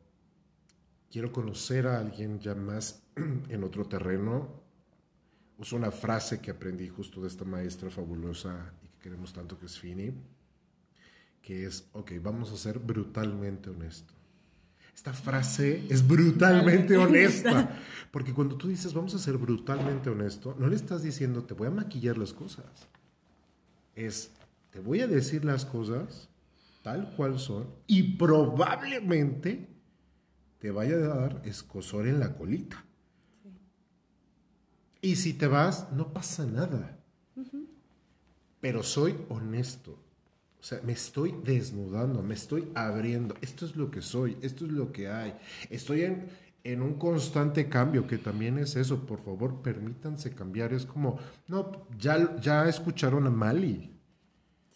quiero conocer a alguien ya más en otro terreno, uso una frase que aprendí justo de esta maestra fabulosa y que queremos tanto que es Fini, que es, ok, vamos a ser brutalmente honestos. Esta frase es brutalmente honesta. Porque cuando tú dices vamos a ser brutalmente honesto, no le estás diciendo te voy a maquillar las cosas. Es te voy a decir las cosas tal cual son y probablemente te vaya a dar escosor en la colita. Y si te vas, no pasa nada. Pero soy honesto. O sea, me estoy desnudando, me estoy abriendo. Esto es lo que soy, esto es lo que hay. Estoy en, en un constante cambio, que también es eso. Por favor, permítanse cambiar. Es como, no, ya, ya escucharon a Mali.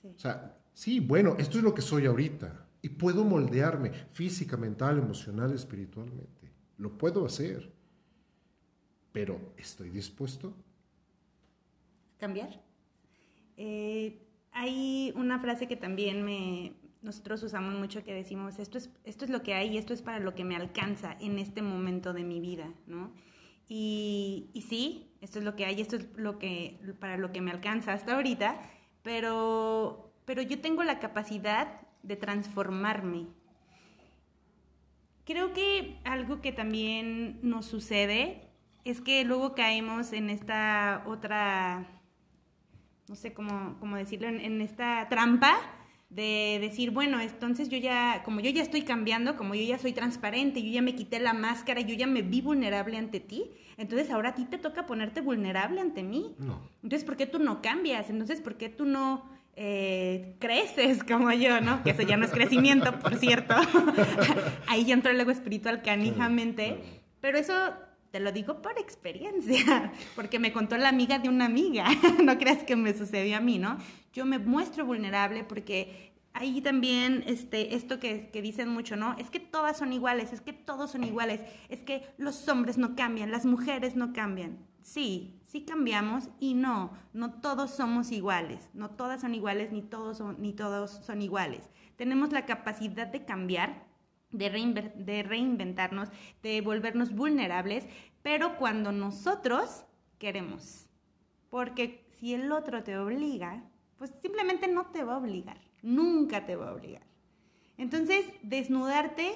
O sea, sí, bueno, esto es lo que soy ahorita. Y puedo moldearme física, mental, emocional, espiritualmente. Lo puedo hacer. Pero, ¿estoy dispuesto? ¿Cambiar? Eh, hay una frase que también me, nosotros usamos mucho que decimos, esto es, esto es lo que hay y esto es para lo que me alcanza en este momento de mi vida, ¿no? Y, y sí, esto es lo que hay, esto es lo que, para lo que me alcanza hasta ahorita, pero, pero yo tengo la capacidad de transformarme. Creo que algo que también nos sucede es que luego caemos en esta otra no sé cómo, cómo decirlo, en, esta trampa de decir, bueno, entonces yo ya, como yo ya estoy cambiando, como yo ya soy transparente, yo ya me quité la máscara, yo ya me vi vulnerable ante ti, entonces ahora a ti te toca ponerte vulnerable ante mí. No. Entonces, ¿por qué tú no cambias? Entonces, ¿por qué tú no eh, creces como yo, ¿no? Que eso ya no es crecimiento, por cierto. Ahí ya entró el ego espiritual canijamente. Pero eso te lo digo por experiencia, porque me contó la amiga de una amiga. no creas que me sucedió a mí, ¿no? Yo me muestro vulnerable porque ahí también este, esto que, que, dicen mucho, ¿no? Es que todas son iguales, es que todos son iguales, es que los hombres no cambian, las mujeres no cambian. Sí, sí cambiamos y no, no todos somos iguales, no todas son iguales ni todos son, ni todos son iguales. Tenemos la capacidad de cambiar de, de reinventarnos, de volvernos vulnerables, pero cuando nosotros queremos. Porque si el otro te obliga, pues simplemente no te va a obligar, nunca te va a obligar. Entonces, desnudarte,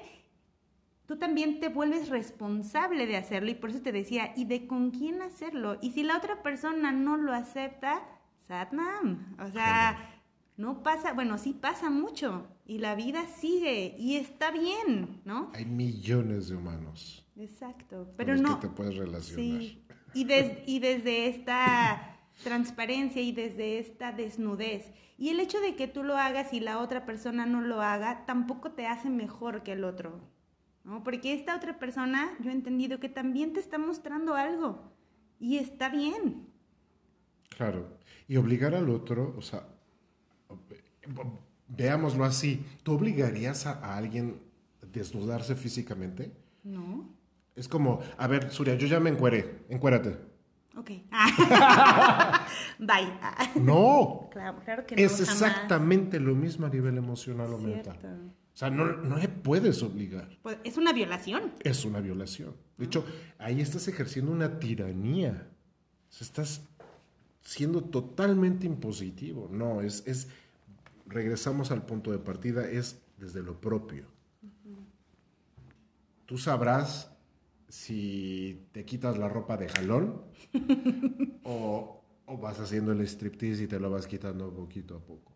tú también te vuelves responsable de hacerlo y por eso te decía, ¿y de con quién hacerlo? Y si la otra persona no lo acepta, Satnam, o sea, no pasa, bueno, sí pasa mucho y la vida sigue y está bien, ¿no? Hay millones de humanos. Exacto, pero no. Que te puedes relacionar. Sí. Y, y desde esta transparencia y desde esta desnudez. Y el hecho de que tú lo hagas y la otra persona no lo haga, tampoco te hace mejor que el otro. ¿No? Porque esta otra persona, yo he entendido que también te está mostrando algo. Y está bien. Claro. Y obligar al otro, o sea, veámoslo así, ¿tú obligarías a, alguien a desnudarse físicamente? No. Es como, a ver, Surya, yo ya me encueré, encuérate. Ok. Bye. no. Claro, claro que no. Es exactamente lo mismo a nivel emocional o mental. O sea, no, no le puedes obligar. Pues es una violación. Es una violación. De hecho, ahí estás ejerciendo una tiranía. O sea, estás siendo totalmente impositivo. No, es, es regresamos al punto de partida, es desde lo propio. Tú sabrás si te quitas la ropa de jalón o, vas haciendo el striptease y te lo vas quitando poquito a poco.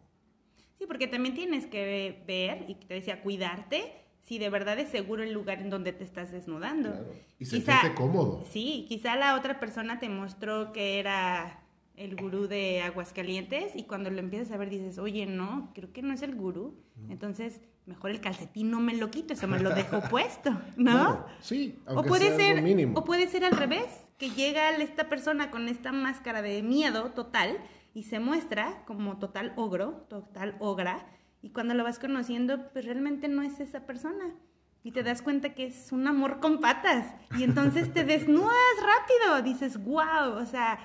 Porque también tienes que ver, y te decía, cuidarte si de verdad es seguro el lugar en donde te estás desnudando. Y sentirte cómodo. Sí, quizá la otra persona te mostró que era el gurú de Aguascalientes y cuando lo empiezas a ver dices, oye, no, creo que no es el gurú. Entonces, mejor el calcetín no me lo quito, eso me lo dejo puesto, ¿no? sí, aunque o puede ser, O puede ser al revés, que llega esta persona con esta máscara de miedo total y se muestra como total ogro, total ogra, y cuando lo vas conociendo, pues realmente no es esa persona. Y te das cuenta que es un amor con patas. Y entonces te desnudas rápido. Dices, wow, o sea,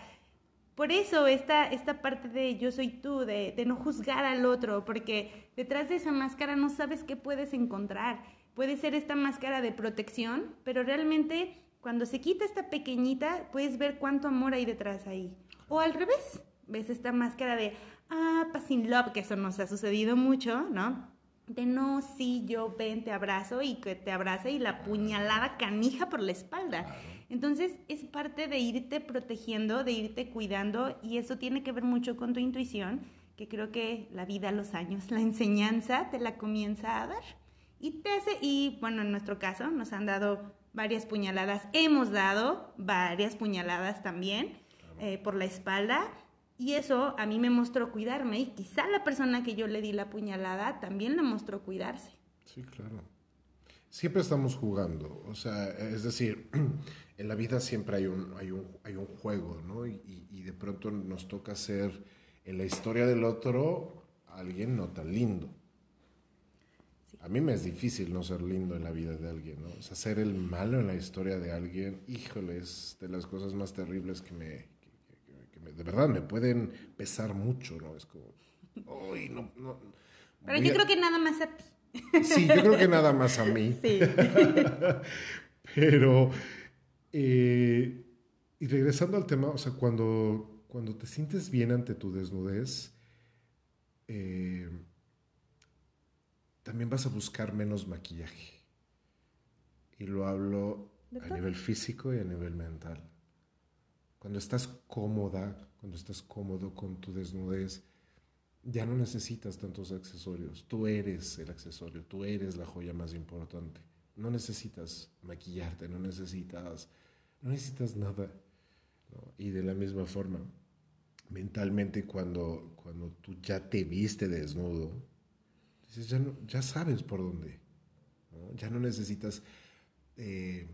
por eso esta, esta parte de yo soy tú, de, de no juzgar al otro, porque detrás de esa máscara no sabes qué puedes encontrar. Puede ser esta máscara de protección, pero realmente cuando se quita esta pequeñita, puedes ver cuánto amor hay detrás ahí. O al revés, ves esta máscara de, ah, passing love, que eso nos ha sucedido mucho, ¿no? De no, sí, yo ven, te abrazo y que te abrace y la puñalada canija por la espalda. Entonces es parte de irte protegiendo, de irte cuidando y eso tiene que ver mucho con tu intuición, que creo que la vida, los años, la enseñanza te la comienza a dar. Y te hace, y bueno, en nuestro caso nos han dado varias puñaladas, hemos dado varias puñaladas también eh, por la espalda y eso a mí me mostró cuidarme y quizá la persona que yo le di la puñalada también le mostró cuidarse. Sí, claro. Siempre estamos jugando, o sea, es decir, en la vida siempre hay un, hay un, hay un juego, ¿no? Y, de pronto nos toca ser en la historia del otro alguien no tan lindo. A mí me es difícil no ser lindo en la vida de alguien, ¿no? O sea, ser el malo en la historia de alguien, híjole, es de las cosas más terribles que me, de verdad, me pueden pesar mucho, ¿no? Es como, uy, no, no. Pero yo creo que nada más a ti. Sí, yo creo que nada más a mí. Sí. Pero eh, y regresando al tema, o sea, cuando, cuando te sientes bien ante tu desnudez, eh, también vas a buscar menos maquillaje. Y lo hablo a nivel físico y a nivel mental. Cuando estás cómoda, cuando estás cómodo con tu desnudez, ya no necesitas tantos accesorios. Tú eres el accesorio, tú eres la joya más importante. No necesitas maquillarte, no necesitas no necesitas nada. Y de la misma forma, mentalmente cuando, cuando tú ya te viste desnudo, ya, no, ya sabes por dónde. Ya no necesitas eh,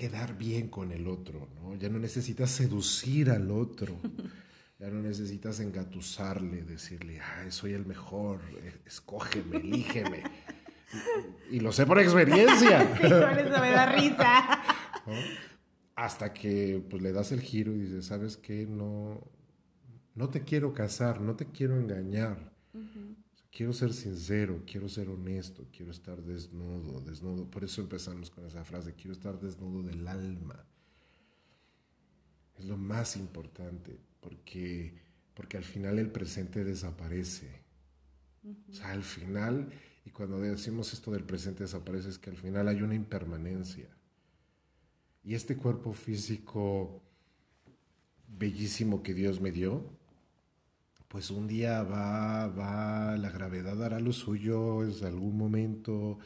quedar bien con el otro, ¿no? ya no necesitas seducir al otro. Ya no necesitas engatusarle, decirle, ay, soy el mejor, escógeme, elígeme. y, lo sé por experiencia. Sí, por eso me da risa. Hasta que pues, le das el giro y dices, ¿sabes qué? No, no te quiero casar, no te quiero engañar. Quiero ser sincero, quiero ser honesto, quiero estar desnudo, desnudo. Por eso empezamos con esa frase, quiero estar desnudo del alma. Es lo más importante porque, porque al final el presente desaparece. O sea, al final, y cuando decimos esto del presente desaparece, es que al final hay una impermanencia. Y este cuerpo físico bellísimo que Dios me dio, pues un día va, va, la gravedad hará lo suyo, en algún momento,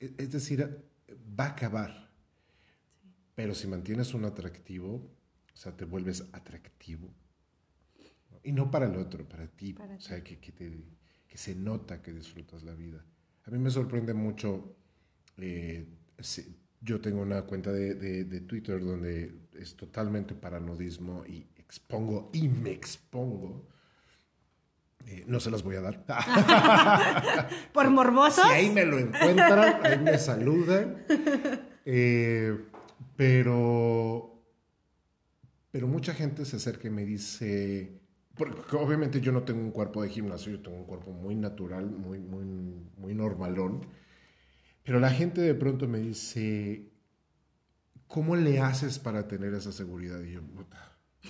e, es decir, va a acabar. Pero si mantienes un atractivo, o sea, te vuelves atractivo, y no para el otro, para ti. o sea, que, que, te, que, se nota que disfrutas la vida. A mí me sorprende mucho. Eh, yo tengo una cuenta de, de, Twitter donde es totalmente para nudismo y expongo y me expongo. Eh, no se las voy a dar. ¿Por morbosos? Si ahí me lo encuentran, ahí me saludan. Eh, pero, pero mucha gente se acerca y me dice, porque obviamente yo no tengo un cuerpo de gimnasio, yo tengo un cuerpo muy natural, muy, muy, muy normalón. Pero la gente de pronto me dice, ¿cómo le haces para tener esa seguridad? Y yo,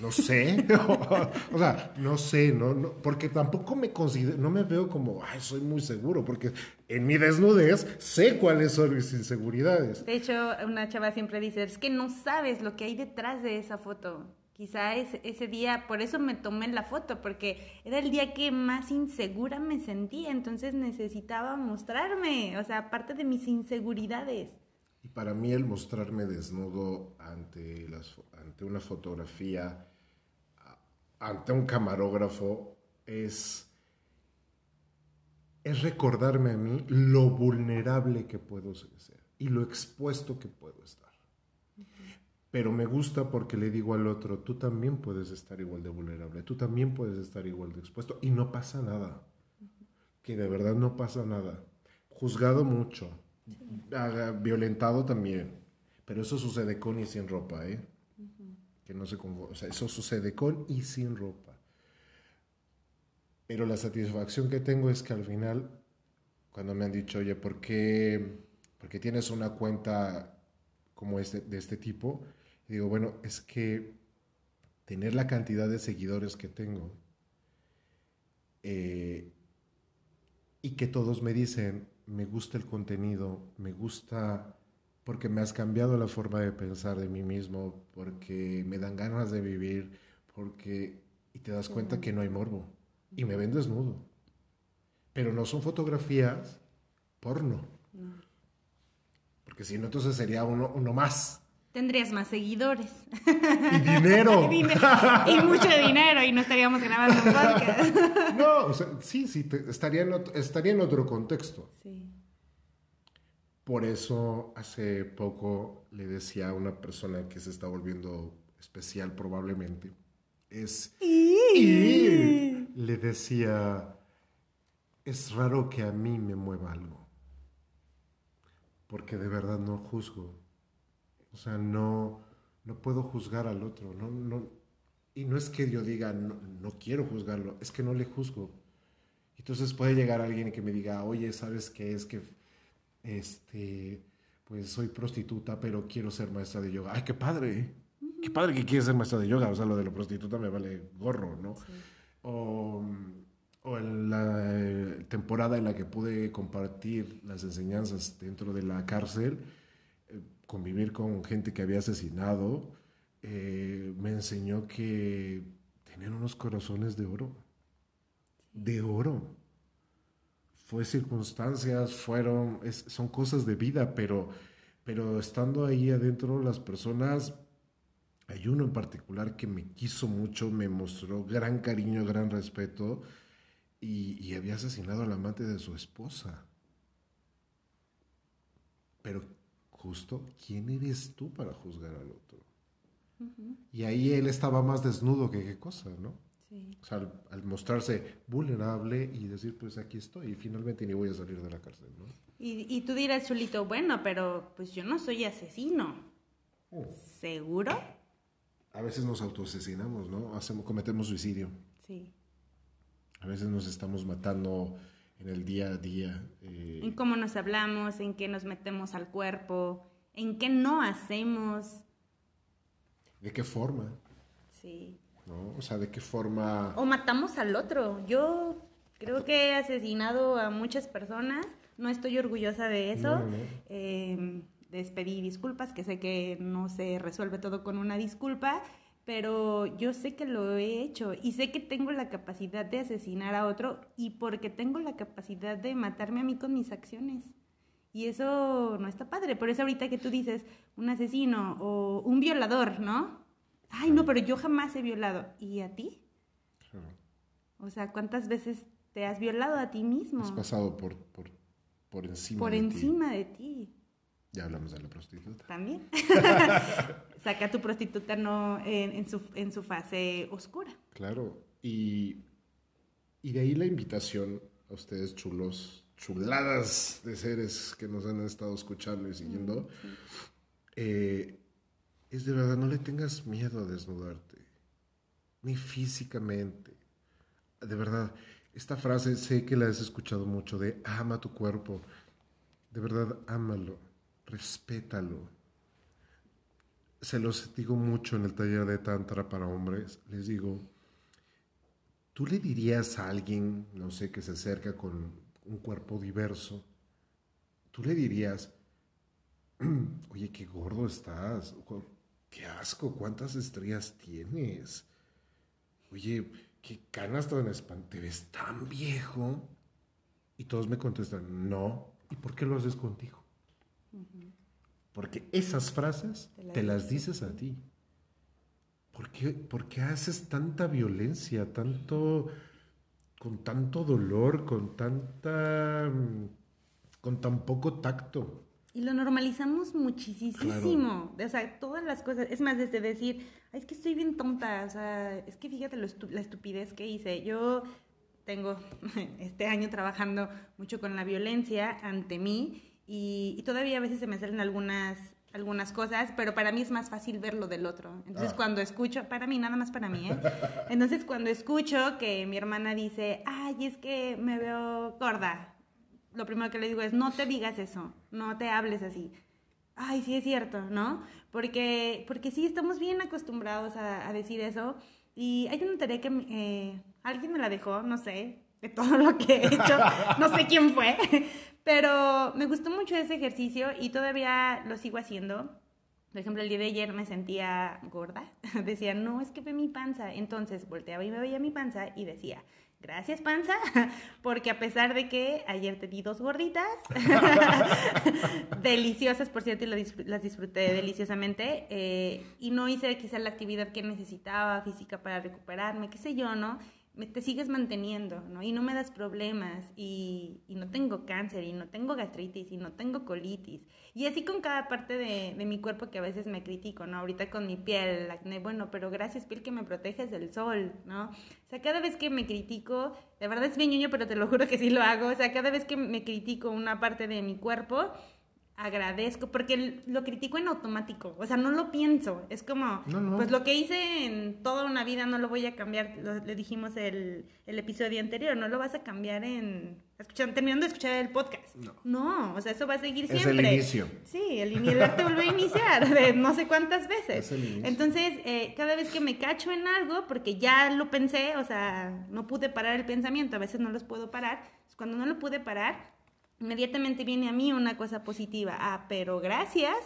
no sé, o sea, no sé, no, no, porque tampoco me considero, no me veo como, ay, soy muy seguro, porque en mi desnudez sé cuáles son mis inseguridades. De hecho, una chava siempre dice, es que no sabes lo que hay detrás de esa foto. Quizá ese, ese día, por eso me tomé la foto, porque era el día que más insegura me sentía, entonces necesitaba mostrarme, o sea, aparte de mis inseguridades. Para mí el mostrarme desnudo ante, las, ante una fotografía, ante un camarógrafo, es, es recordarme a mí lo vulnerable que puedo ser y lo expuesto que puedo estar. Pero me gusta porque le digo al otro, tú también puedes estar igual de vulnerable, tú también puedes estar igual de expuesto y no pasa nada, que de verdad no pasa nada. Juzgado mucho, violentado también, pero eso sucede con y sin ropa, ¿eh? Que no se o sea, eso sucede con y sin ropa. Pero la satisfacción que tengo es que al final, cuando me han dicho, oye, ¿por qué, ¿por qué tienes una cuenta como este, de este tipo? Y digo, bueno, es que tener la cantidad de seguidores que tengo eh, y que todos me dicen, me gusta el contenido, me gusta porque me has cambiado la forma de pensar de mí mismo, porque me dan ganas de vivir, porque... Y te das cuenta que no hay morbo. Y me ven desnudo. Pero no son fotografías porno. Porque si no, entonces sería uno, uno más tendrías más seguidores. Y dinero. y, mucho dinero y no estaríamos grabando un podcast. no, o sea, sí, sí, estaría, en otro, estaría en otro contexto. Sí. Por eso hace poco le decía a una persona que se está volviendo especial probablemente, es... y le decía, es raro que a mí me mueva algo, porque de verdad no juzgo o sea, no, no puedo juzgar al otro. No, no, y no es que yo diga, no, no quiero juzgarlo, es que no le juzgo. Entonces puede llegar alguien que me diga, oye, ¿sabes qué es que este, pues soy prostituta, pero quiero ser maestra de yoga? ¡Ay, qué padre! Qué padre que quieres ser maestra de yoga. O sea, lo de la prostituta me vale gorro, ¿no? O, o, en la temporada en la que pude compartir las enseñanzas dentro de la cárcel, convivir con gente que había asesinado, eh, me enseñó que tenían unos corazones de oro, de oro. Fue circunstancias, fueron, son cosas de vida, pero, pero estando ahí adentro las personas Hay uno en particular que me quiso mucho, me mostró gran cariño, gran respeto y, y había asesinado al amante de su esposa. Pero justo, ¿quién eres tú para juzgar al otro? Y ahí él estaba más desnudo que qué cosa, ¿no? Sí. O sea, al, al mostrarse vulnerable y decir, pues aquí estoy y finalmente ni voy a salir de la cárcel, ¿no? Y, y tú dirás, Chulito, bueno, pero pues yo no soy asesino. Oh. ¿Seguro? A veces nos autoasesinamos, ¿no? Hacemos, cometemos suicidio. Sí. A veces nos estamos matando en el día a día. eh, En cómo nos hablamos, en qué nos metemos al cuerpo, en qué no hacemos. ¿De qué forma? Sí. ¿No? O sea, ¿de qué forma? O matamos al otro. Yo creo que he asesinado a muchas personas. No estoy orgullosa de eso. No, no. Eh, les pedí disculpas, que sé que no se resuelve todo con una disculpa, pero yo sé que lo he hecho y sé que tengo la capacidad de asesinar a otro y porque tengo la capacidad de matarme a mí con mis acciones. Y eso no está padre. Por eso ahorita que tú dices un asesino o un violador, ¿no? Ay, no, pero yo jamás he violado. ¿Y a ti? Claro. O sea, ¿cuántas veces te has violado a ti mismo? Has pasado por, por, por encima. Por de ti. encima de ti. Ya hablamos de la prostituta. También. Saca a tu prostituta no en, en su, en su fase oscura. Claro. Y, y de ahí la invitación a ustedes, chulos, chuladas de seres que nos han estado escuchando y siguiendo, eh, es de verdad, no le tengas miedo a desnudarte, ni físicamente. De verdad, esta frase sé que la has escuchado mucho de ama tu cuerpo. De verdad, ámalo, respétalo. Se los digo mucho en el taller de Tantra para hombres. Les digo, ¿tú le dirías a alguien, no sé, que se acerca con un cuerpo diverso, tú le dirías, oye, qué gordo estás, qué asco, cuántas estrellas tienes, oye, qué canas tan espantadas, te ves tan viejo? Y todos me contestan, no, ¿y por qué lo haces contigo? Porque esas frases Te las te las dices a ti. ¿Por qué, por qué haces tanta violencia, tanto, con tanto dolor, con tanta, mm, con tan poco tacto? Y lo normalizamos muchísimo. O sea, todas las cosas. Es más, desde decir, Ay, es que estoy bien tonta. O sea, es que fíjate lo estu- la estupidez que hice. Yo tengo este año trabajando mucho con la violencia ante mí y, y todavía a veces se me salen algunas algunas cosas, pero para mí es más fácil ver lo del otro. Entonces Ah. cuando escucho, para mí, nada más para mí, ¿eh? Entonces cuando escucho que mi hermana dice, ay, es que me veo gorda, lo primero que le digo es, no te digas eso, no te hables así. Ay, sí es cierto, ¿no? Porque, porque sí estamos bien acostumbrados a, a decir eso. Y hay una tarea que eh, alguien me la dejó, no sé, de todo lo que he hecho, no sé quién fue, pero me gustó mucho ese ejercicio y todavía lo sigo haciendo. Por ejemplo, el día de ayer me sentía gorda. Decía, no, es que ve mi panza. Entonces volteaba y me veía mi panza y decía, gracias panza, porque a pesar de que ayer te di dos gorditas, deliciosas, por cierto, y las disfruté deliciosamente, eh, y no hice quizá la actividad que necesitaba física para recuperarme, qué sé yo, ¿no? Te sigues manteniendo, ¿no? Y no me das problemas, y, no tengo cáncer, y no tengo gastritis, y no tengo colitis. Y así con cada parte de, mi cuerpo que a veces me critico, ¿no? Ahorita con mi piel, el acné, bueno, pero gracias piel que me proteges del sol, ¿no? O sea, cada vez que me critico, de verdad es bien ñoño, pero te lo juro que sí lo hago, o sea, cada vez que me critico una parte de mi cuerpo, agradezco, porque lo critico en automático, o sea, no lo pienso, es como, No, no. pues lo que hice en toda una vida no lo voy a cambiar, lo- le dijimos el, el episodio anterior, no lo vas a cambiar en, escuchando, terminando de escuchar el podcast. No. o sea, eso va a seguir Es el siempre. inicio. Sí, el, el arte vuelve a iniciar de no sé cuántas veces. Es el inicio. Entonces, eh, cada vez que me cacho en algo, porque ya lo pensé, o sea, no pude parar el pensamiento, a veces no los puedo parar, cuando no lo pude parar, inmediatamente viene a mí una cosa positiva. Ah, pero gracias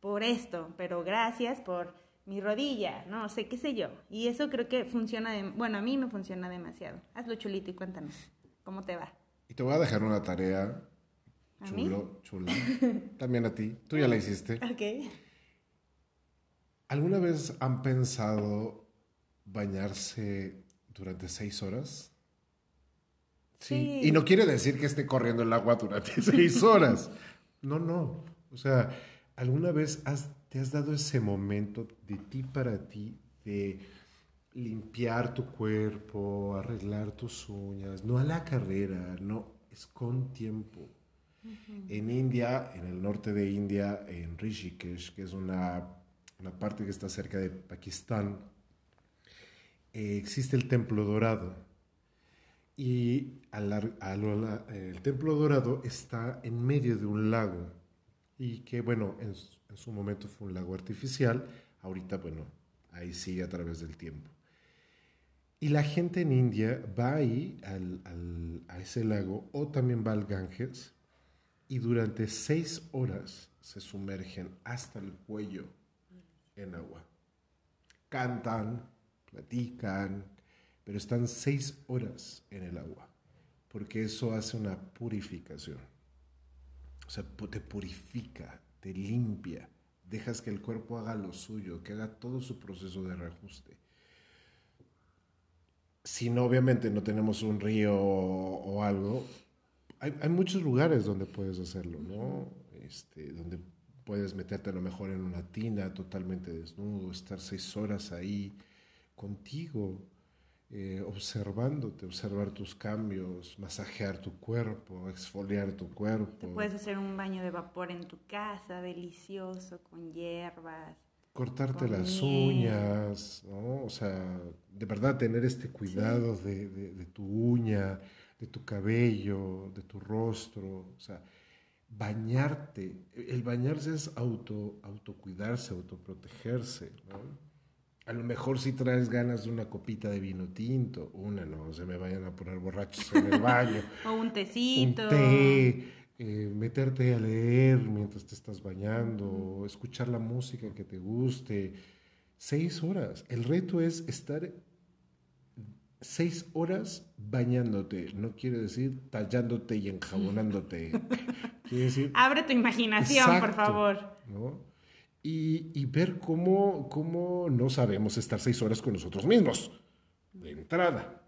por esto, pero gracias por mi rodilla, no sé, qué sé yo. Y eso creo que funciona, de- bueno, a mí me funciona demasiado. Hazlo chulito y cuéntanos, ¿cómo te va? Y te voy a dejar una tarea, ¿A mí? chulo, chula, también a ti, tú ya la hiciste. Ok. ¿Alguna vez han pensado bañarse durante seis horas? Sí. Y no quiere decir que esté corriendo el agua durante seis horas. No, no. O sea, ¿alguna vez te has dado ese momento de ti para ti, de limpiar tu cuerpo, arreglar tus uñas, no a la carrera, no, es con tiempo. En India, en el norte de India, en Rishikesh, que es una, una parte que está cerca de Pakistán, eh, existe el Templo Dorado. Y el Templo Dorado está en medio de un lago. Y que, bueno, en, en su momento fue un lago artificial. Ahorita, bueno, ahí sigue a través del tiempo. Y la gente en India va ahí a ese lago o también va al Ganges y durante seis horas se sumergen hasta el cuello en agua. Cantan, platican, pero están seis horas en el agua, porque eso hace una purificación. O sea, te purifica, te limpia, dejas que el cuerpo haga lo suyo, que haga todo su proceso de reajuste si no, obviamente no tenemos un río o, algo, hay, muchos lugares donde puedes hacerlo, ¿no? Este, donde puedes meterte a lo mejor en una tina totalmente desnudo, estar seis horas ahí contigo, eh, observándote, observar tus cambios, masajear tu cuerpo, exfoliar tu cuerpo. Te puedes hacer un baño de vapor en tu casa, delicioso, con hierbas cortarte las uñas, ¿no? O sea, de verdad tener este cuidado de, de, tu uña, de tu cabello, de tu rostro, o sea, bañarte. El bañarse es auto, autocuidarse, autoprotegerse, ¿no? A lo mejor si traes ganas de una copita de vino tinto, una no, se me vayan a poner borrachos en el baño. o un tecito. Un té, eh, meterte a leer mientras te estás bañando, escuchar la música que te guste. Seis horas. El reto es estar seis horas bañándote. No quiere decir tallándote y enjabonándote. quiere decir... Abre tu imaginación, por favor. Y, ver cómo, cómo no sabemos estar seis horas con nosotros mismos, de entrada.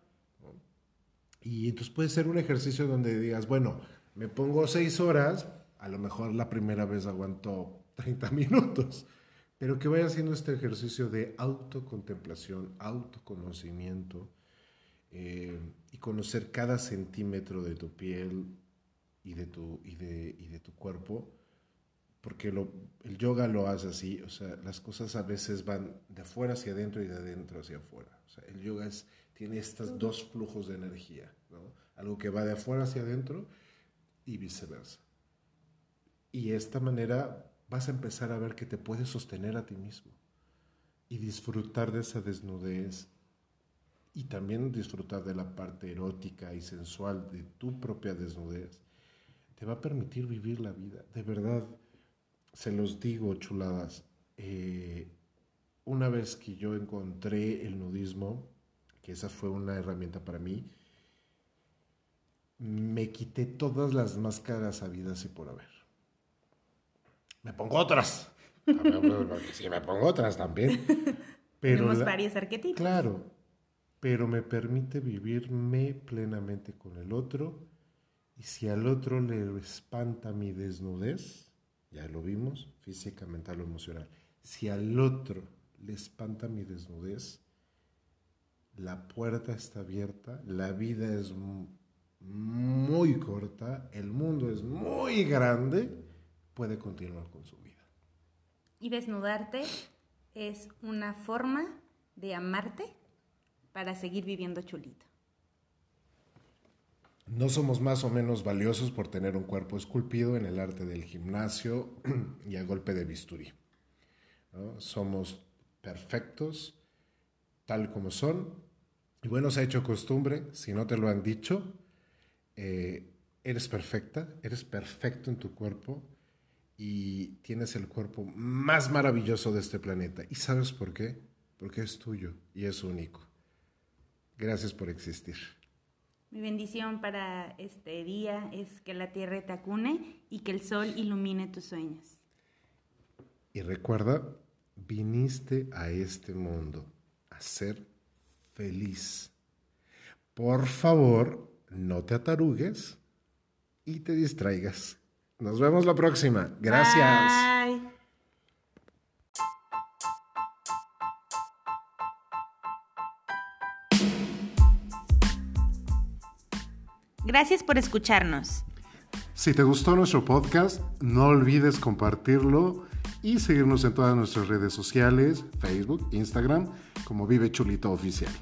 Y entonces puede ser un ejercicio donde digas, bueno, me pongo seis horas, a lo mejor la primera vez aguanto 30 minutos, pero que vaya haciendo este ejercicio de autocontemplación, autoconocimiento eh, y conocer cada centímetro de tu piel y de tu, y de, y de tu cuerpo, porque lo, el yoga lo hace así, o sea, las cosas a veces van de afuera hacia adentro y de adentro hacia afuera. O sea, el yoga es, tiene estos dos flujos de energía, ¿no? algo que va de afuera hacia adentro y viceversa. Y de esta manera vas a empezar a ver que te puedes sostener a ti mismo y disfrutar de esa desnudez y también disfrutar de la parte erótica y sensual de tu propia desnudez. Te va a permitir vivir la vida. De verdad, se los digo, chuladas. Eh, una vez que yo encontré el nudismo, que esa fue una herramienta para mí, me quité todas las máscaras habidas y por haber. Me pongo otras. sí, me pongo otras también. Pero Tenemos varios arquetipos. Claro, pero me permite vivirme plenamente con el otro. Y si al otro le espanta mi desnudez, ya lo vimos, física, mental o emocional. Si al otro le espanta mi desnudez, la puerta está abierta, la vida es muy corta, el mundo es muy grande, puede continuar con su vida. Y desnudarte es una forma de amarte para seguir viviendo chulito. No somos más o menos valiosos por tener un cuerpo esculpido en el arte del gimnasio y a golpe de bisturí. Somos perfectos tal como son. Y bueno, se ha hecho costumbre, si no te lo han dicho, eh, eres perfecta, eres perfecto en tu cuerpo y tienes el cuerpo más maravilloso de este planeta. ¿Y sabes por qué? Porque es tuyo y es único. Gracias por existir. Mi bendición para este día es que la tierra te acune y que el sol ilumine tus sueños. Y recuerda viniste a este mundo a ser feliz. Por favor, no te atarugues y te distraigas. Nos vemos la próxima. Gracias. Bye. Gracias por escucharnos. Si te gustó nuestro podcast, no olvides compartirlo y seguirnos en todas nuestras redes sociales, Facebook, Instagram, como Vive Chulito Oficial.